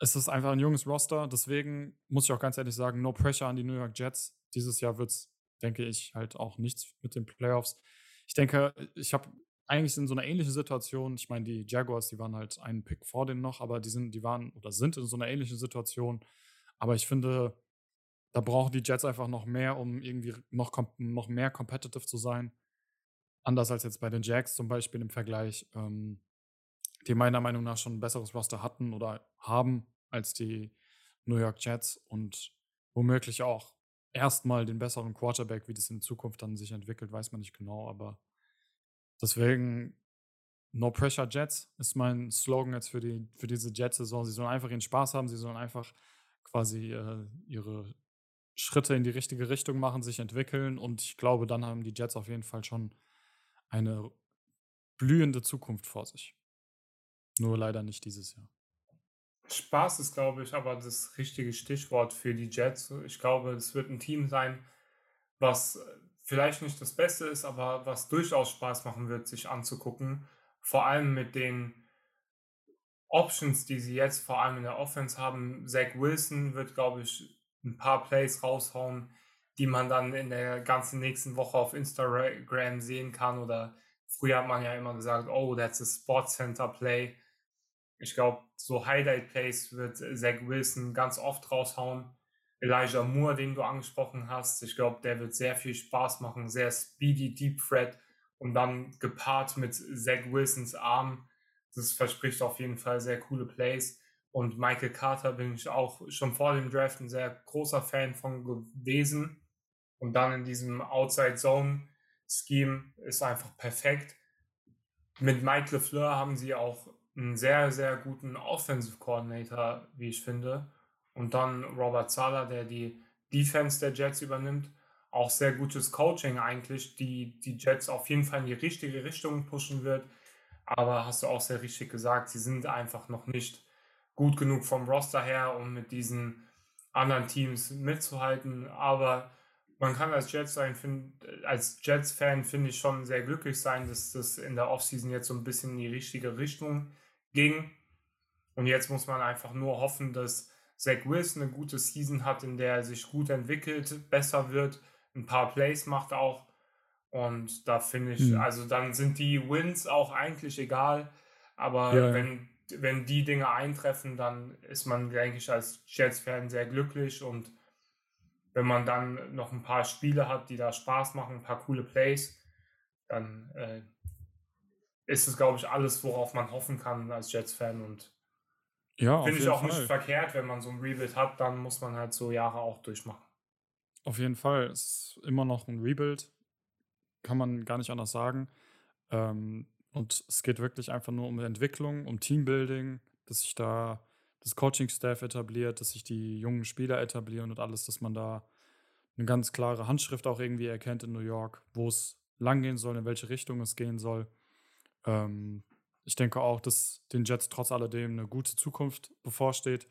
Es ist einfach ein junges Roster, deswegen muss ich auch ganz ehrlich sagen, no pressure an die New York Jets. Dieses Jahr wird es, denke ich, halt auch nichts mit den Playoffs. Ich denke, ich habe eigentlich in so einer ähnlichen Situation, ich meine, die Jaguars, die waren halt einen Pick vor denen noch, aber die sind, die waren oder sind in so einer ähnlichen Situation. Aber ich finde, da brauchen die Jets einfach noch mehr, um irgendwie noch, noch mehr competitive zu sein. Anders als jetzt bei den Jacks zum Beispiel im Vergleich, ähm, die meiner Meinung nach schon ein besseres Roster hatten oder haben als die New York Jets und womöglich auch erstmal den besseren Quarterback, wie das in Zukunft dann sich entwickelt, weiß man nicht genau, aber deswegen No Pressure Jets ist mein Slogan jetzt für, die, für diese Jets-Saison. Sie sollen einfach ihren Spaß haben, sie sollen einfach quasi äh, ihre Schritte in die richtige Richtung machen, sich entwickeln und ich glaube, dann haben die Jets auf jeden Fall schon eine blühende Zukunft vor sich. Nur leider nicht dieses Jahr. Spaß ist, glaube ich, aber das richtige Stichwort für die Jets. Ich glaube, es wird ein Team sein, was vielleicht nicht das Beste ist, aber was durchaus Spaß machen wird, sich anzugucken. Vor allem mit den Options, die sie jetzt vor allem in der Offense haben. Zach Wilson wird, glaube ich, ein paar Plays raushauen, die man dann in der ganzen nächsten Woche auf Instagram sehen kann. Oder früher hat man ja immer gesagt, oh, that's a Sports Center Play. Ich glaube, so Highlight Plays wird Zach Wilson ganz oft raushauen. Elijah Moore, den du angesprochen hast, ich glaube, der wird sehr viel Spaß machen, sehr speedy Deep Threat und dann gepaart mit Zach Wilsons Arm. Das verspricht auf jeden Fall sehr coole Plays. Und Michael Carter bin ich auch schon vor dem Draft ein sehr großer Fan von gewesen. Und dann in diesem Outside Zone Scheme ist einfach perfekt. Mit Mike LeFleur haben sie auch einen sehr, sehr guten Offensive Coordinator, wie ich finde. Und dann Robert Sala, der die Defense der Jets übernimmt. Auch sehr gutes Coaching eigentlich, die die Jets auf jeden Fall in die richtige Richtung pushen wird. Aber hast du auch sehr richtig gesagt, sie sind einfach noch nicht gut genug vom Roster her, um mit diesen anderen Teams mitzuhalten. Aber man kann als Jets sein, find, als Jets-Fan finde ich schon sehr glücklich sein, dass das in der Offseason jetzt so ein bisschen in die richtige Richtung ging. Und jetzt muss man einfach nur hoffen, dass Zach Wilson eine gute Season hat, in der er sich gut entwickelt, besser wird, ein paar Plays macht auch. Und da finde ich, mhm. also dann sind die Wins auch eigentlich egal. Aber ja, wenn, wenn die Dinge eintreffen, dann ist man, denke ich, als Jets-Fan sehr glücklich. Und wenn man dann noch ein paar Spiele hat, die da Spaß machen, ein paar coole Plays, dann äh, ist es, glaube ich, alles, worauf man hoffen kann als Jets-Fan. Und ja, finde ich auch Fall. nicht verkehrt, wenn man so ein Rebuild hat, dann muss man halt so Jahre auch durchmachen. Auf jeden Fall. Es ist immer noch ein Rebuild. Kann man gar nicht anders sagen. Ähm, und es geht wirklich einfach nur um Entwicklung, um Teambuilding, dass sich da das Coaching-Staff etabliert, dass sich die jungen Spieler etablieren und alles, dass man da eine ganz klare Handschrift auch irgendwie erkennt in New York, wo es langgehen soll, in welche Richtung es gehen soll. Ähm, ich denke auch, dass den Jets trotz alledem eine gute Zukunft bevorsteht.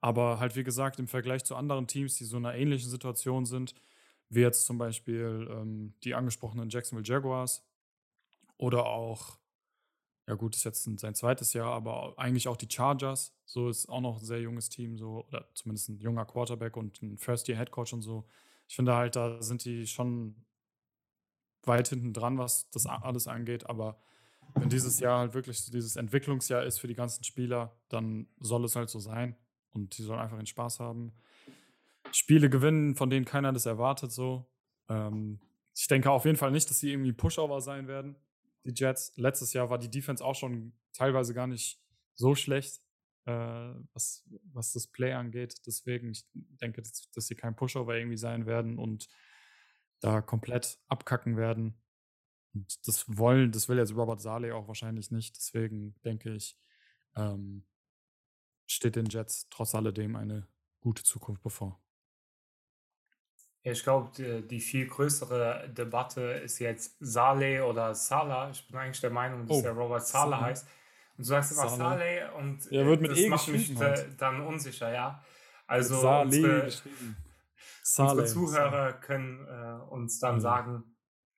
Aber halt, wie gesagt, im Vergleich zu anderen Teams, die so in einer ähnlichen Situation sind, wie jetzt zum Beispiel ähm, die angesprochenen Jacksonville Jaguars oder auch, ja gut, ist jetzt sein zweites Jahr, aber eigentlich auch die Chargers. So ist auch noch ein sehr junges Team, so, oder zumindest ein junger Quarterback und ein First-Year-Headcoach und so. Ich finde halt, da sind die schon weit hinten dran, was das alles angeht, aber wenn dieses Jahr halt wirklich so dieses Entwicklungsjahr ist für die ganzen Spieler, dann soll es halt so sein. Und die sollen einfach den Spaß haben. Spiele gewinnen, von denen keiner das erwartet, so. Ähm, ich denke auf jeden Fall nicht, dass sie irgendwie Pushover sein werden, die Jets. Letztes Jahr war die Defense auch schon teilweise gar nicht so schlecht, äh, was, was das Play angeht. Deswegen, ich denke, dass, dass sie kein Pushover irgendwie sein werden und da komplett abkacken werden. Und das wollen, das will jetzt Robert Saleh auch wahrscheinlich nicht. Deswegen denke ich, ähm, steht den Jets trotz alledem eine gute Zukunft bevor. Ja, ich glaube, die, viel größere Debatte ist jetzt Saleh oder Salah. Ich bin eigentlich der Meinung, dass oh, der Robert Salah, Salah heißt. Und du sagst immer Saleh und ja, wird mit das e macht mich halt. dann unsicher, ja. Also unsere, unsere, Zuhörer können äh, uns dann ja. sagen,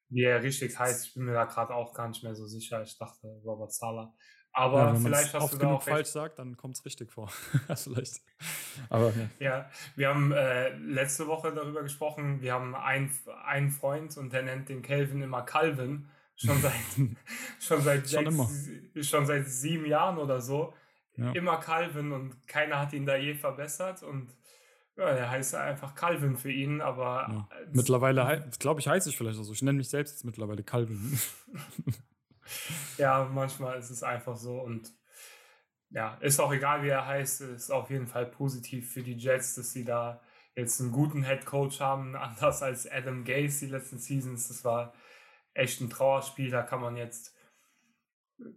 wie er richtig heißt. Ich bin mir da gerade auch gar nicht mehr so sicher. Ich dachte Robert Sala. Aber ja, vielleicht hast du da auch falsch sagt, dann kommt es richtig vor. vielleicht. Aber ja. ja wir haben äh, letzte Woche darüber gesprochen. Wir haben einen, einen Freund und der nennt den Kelvin immer Calvin. Schon seit schon seit schon, sechs, schon seit sieben Jahren oder so. Ja. Immer Calvin und keiner hat ihn da je verbessert und ja, der heißt einfach Calvin für ihn, aber. Mittlerweile, glaube ich, heiße ich vielleicht auch so. Ich nenne mich selbst jetzt mittlerweile Calvin. ja, manchmal ist es einfach so und ja, ist auch egal, wie er heißt. Ist auf jeden Fall positiv für die Jets, dass sie da jetzt einen guten Head Coach haben, anders als Adam Gase die letzten Seasons. Das war echt ein Trauerspiel. Da kann man jetzt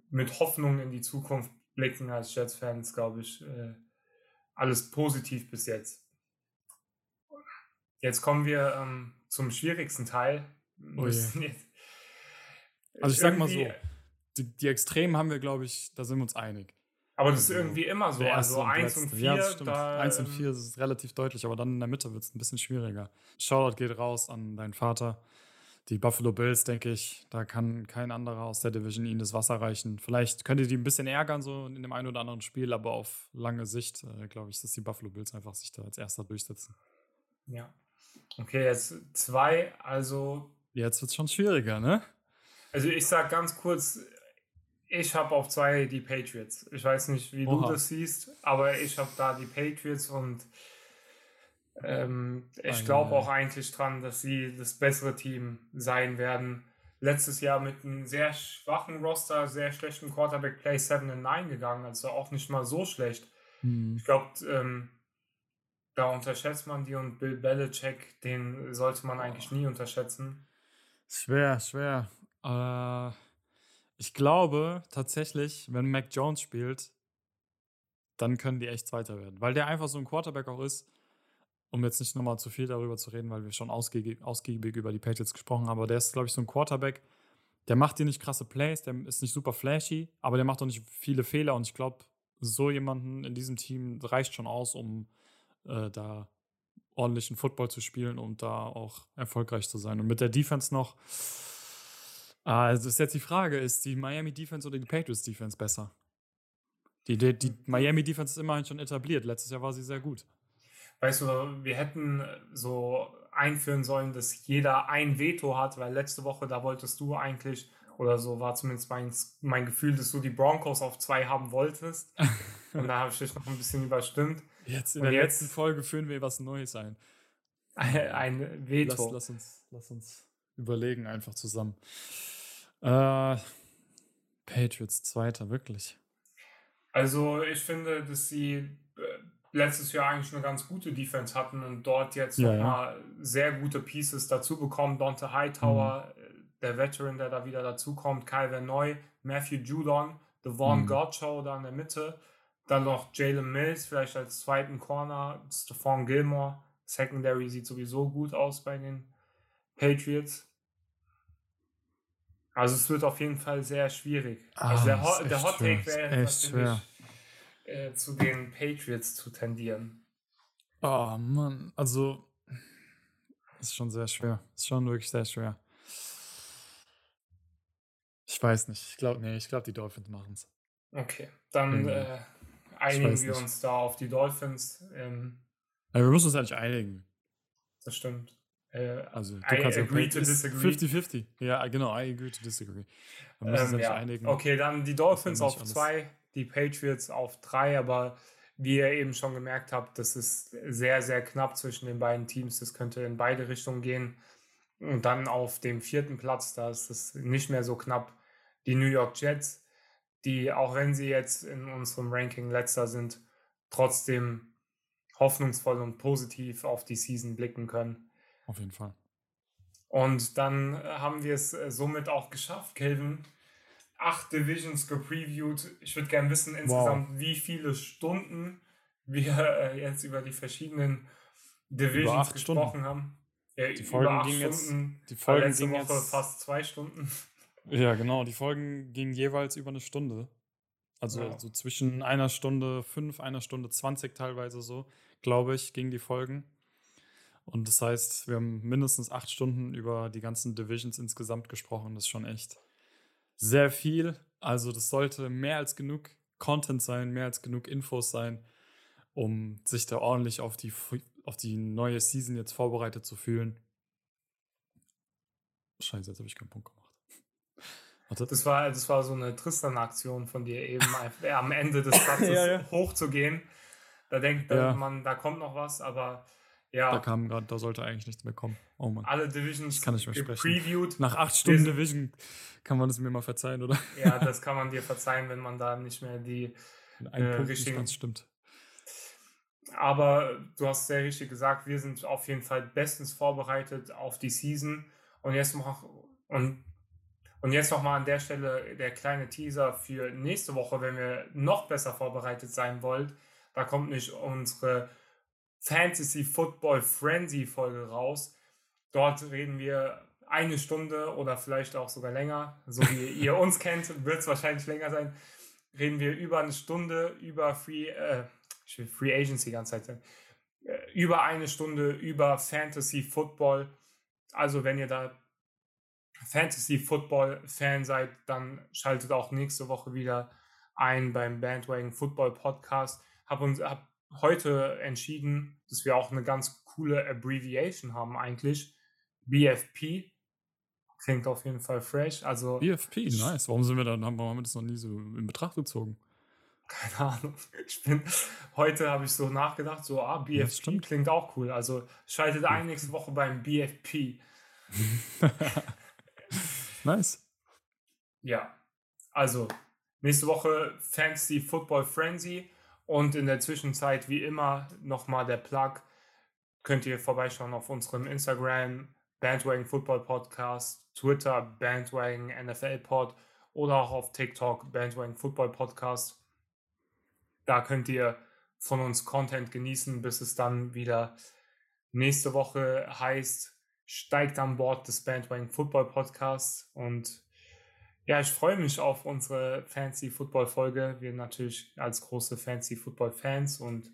mit Hoffnung in die Zukunft blicken als Jets-Fans, glaube ich. Äh, alles positiv bis jetzt. Jetzt kommen wir ähm, zum schwierigsten Teil. Oh also ich sag mal so, die, die Extremen haben wir, glaube ich, da sind wir uns einig. Aber das ist also, irgendwie immer so. Also 1 und 4. Ja, das stimmt. 1 und 4 ist relativ deutlich, aber dann in der Mitte wird es ein bisschen schwieriger. Shoutout geht raus an deinen Vater. Die Buffalo Bills, denke ich, da kann kein anderer aus der Division ihnen das Wasser reichen. Vielleicht könnt ihr die ein bisschen ärgern, so in dem einen oder anderen Spiel, aber auf lange Sicht, äh, glaube ich, dass die Buffalo Bills einfach sich da als erster durchsetzen. Ja. Okay, jetzt zwei, also. Jetzt wird es schon schwieriger, ne? Also ich sag ganz kurz, ich habe auf zwei die Patriots. Ich weiß nicht, wie Oha. du das siehst, aber ich habe da die Patriots und ähm, ich glaube auch eigentlich dran, dass sie das bessere Team sein werden. Letztes Jahr mit einem sehr schwachen Roster, sehr schlechten Quarterback Play 7 and 9 gegangen, also auch nicht mal so schlecht. Hm. Ich glaube, ähm, da unterschätzt man die und Bill Belichick, den sollte man eigentlich nie unterschätzen. Schwer, schwer. Äh, ich glaube tatsächlich, wenn Mac Jones spielt, dann können die echt Zweiter werden. Weil der einfach so ein Quarterback auch ist, um jetzt nicht nochmal zu viel darüber zu reden, weil wir schon ausgiebig, ausgiebig über die Patriots gesprochen haben, aber der ist, glaube ich, so ein Quarterback, der macht dir nicht krasse Plays, der ist nicht super flashy, aber der macht auch nicht viele Fehler und ich glaube, so jemanden in diesem Team reicht schon aus, um äh, da ordentlichen Football zu spielen und da auch erfolgreich zu sein. Und mit der Defense noch, also ist jetzt die Frage, ist die Miami Defense oder die Patriots Defense besser? Die, die, die Miami Defense ist immerhin schon etabliert. Letztes Jahr war sie sehr gut. Weißt du, wir hätten so einführen sollen, dass jeder ein Veto hat, weil letzte Woche, da wolltest du eigentlich, oder so war zumindest mein, mein Gefühl, dass du die Broncos auf zwei haben wolltest. Und da habe ich dich noch ein bisschen überstimmt. Jetzt in Und der jetzt, letzten Folge führen wir was Neues ein. Ein Veto. Lass, lass, uns, lass uns überlegen einfach zusammen. Äh, Patriots Zweiter, wirklich. Also ich finde, dass sie äh, letztes Jahr eigentlich eine ganz gute Defense hatten und dort jetzt ja, nochmal ja. sehr gute Pieces dazu bekommen. Dante Hightower, mhm. der Veteran, der da wieder dazu kommt, Kyle Neu, Matthew Judon, Devon mhm. Gottschall da in der Mitte. Dann noch Jalen Mills, vielleicht als zweiten Corner, Stephon Gilmore. Secondary sieht sowieso gut aus bei den Patriots. Also es wird auf jeden Fall sehr schwierig. Ah, also der, Ho der Hot Take wäre natürlich äh, zu den Patriots zu tendieren. Oh Mann, also ist schon sehr schwer. Ist schon wirklich sehr schwer. Ich weiß nicht. Ich glaube, nee, ich glaube, die Dolphins machen es. Okay, dann mhm. äh, einigen wir uns da auf die Dolphins. Ähm, ja, wir müssen uns eigentlich einigen. Das stimmt. Äh, also, du I kannst agree to disagree. 50-50. Ja, genau, I agree to disagree. Wir müssen ähm, ja. einigen. Okay, dann die Dolphins auf zwei, die Patriots auf drei, aber wie ihr eben schon gemerkt habt, das ist sehr, sehr knapp zwischen den beiden Teams. Das könnte in beide Richtungen gehen. Und dann auf dem vierten Platz, da ist es nicht mehr so knapp, die New York Jets, die, auch wenn sie jetzt in unserem Ranking letzter sind, trotzdem hoffnungsvoll und positiv auf die Season blicken können. Auf jeden Fall. Und dann haben wir es äh, somit auch geschafft, Kelvin. Acht Divisions gepreviewt. Ich würde gerne wissen, insgesamt, wow. wie viele Stunden wir äh, jetzt über die verschiedenen Divisions gesprochen Stunden. haben. Ja, die Folgen gingen jetzt, die Folgen letzte Woche jetzt, fast zwei Stunden. Ja, genau. Die Folgen gingen jeweils über eine Stunde. Also ja. so zwischen einer Stunde fünf, einer Stunde zwanzig teilweise so, glaube ich, gingen die Folgen. Und das heißt, wir haben mindestens acht Stunden über die ganzen Divisions insgesamt gesprochen. Das ist schon echt sehr viel. Also das sollte mehr als genug Content sein, mehr als genug Infos sein, um sich da ordentlich auf die, auf die neue Season jetzt vorbereitet zu fühlen. Scheiße, jetzt habe ich keinen Punkt gemacht. Das war, das war so eine Tristan-Aktion von dir eben, am Ende des Platzes ja, ja. hochzugehen. Da denkt ja. man, da kommt noch was, aber ja. Da kam gerade, da sollte eigentlich nichts mehr kommen. Oh Mann. Alle Divisions kann ich mehr sprechen. Nach acht Stunden Division kann man das mir mal verzeihen, oder? Ja, das kann man dir verzeihen, wenn man da nicht mehr die Ein äh, Punkt richtigen. Nicht stimmt. Aber du hast sehr richtig gesagt, wir sind auf jeden Fall bestens vorbereitet auf die Season. Und jetzt noch, und, und jetzt noch mal an der Stelle der kleine Teaser für nächste Woche, wenn wir noch besser vorbereitet sein wollen. Da kommt nicht unsere Fantasy Football Frenzy Folge raus. Dort reden wir eine Stunde oder vielleicht auch sogar länger, so wie ihr uns kennt, wird es wahrscheinlich länger sein. Reden wir über eine Stunde über Free, äh, Free Agency die ganze Zeit, äh, über eine Stunde über Fantasy Football. Also wenn ihr da Fantasy Football Fan seid, dann schaltet auch nächste Woche wieder ein beim Bandwagon Football Podcast. Hab uns, hab heute entschieden, dass wir auch eine ganz coole Abbreviation haben eigentlich. BFP. Klingt auf jeden Fall fresh. Also BFP, nice. Warum sind wir dann, warum haben wir das noch nie so in Betracht gezogen? Keine Ahnung. Ich bin, heute habe ich so nachgedacht, so, ah, BFP klingt auch cool. Also schaltet ein nächste Woche beim BFP. nice. Ja, also nächste Woche Fancy Football Frenzy und in der Zwischenzeit wie immer nochmal der Plug. Könnt ihr vorbeischauen auf unserem Instagram Bandwagon Football Podcast, Twitter Bandwagon NFL Pod oder auch auf TikTok Bandwagon Football Podcast. Da könnt ihr von uns Content genießen, bis es dann wieder nächste Woche heißt, steigt an Bord des Bandwagon Football Podcasts und ja, ich freue mich auf unsere Fancy Football Folge. Wir natürlich als große Fancy Football Fans und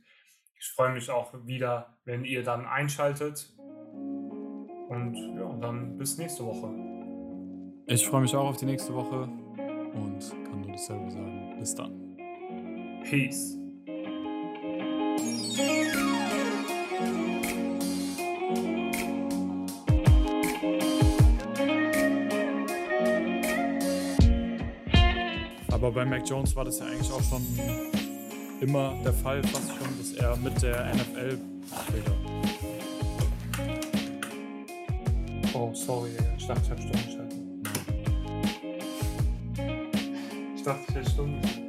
ich freue mich auch wieder, wenn ihr dann einschaltet. Und ja, dann bis nächste Woche. Ich freue mich auch auf die nächste Woche und kann nur dasselbe sagen. Bis dann. Peace. Aber bei Mac Jones war das ja eigentlich auch schon immer der Fall, fast schon, dass er mit der NFL spielte. Oh, sorry, ich dachte, ich habe Stunden Ich dachte, ich hätte Stunden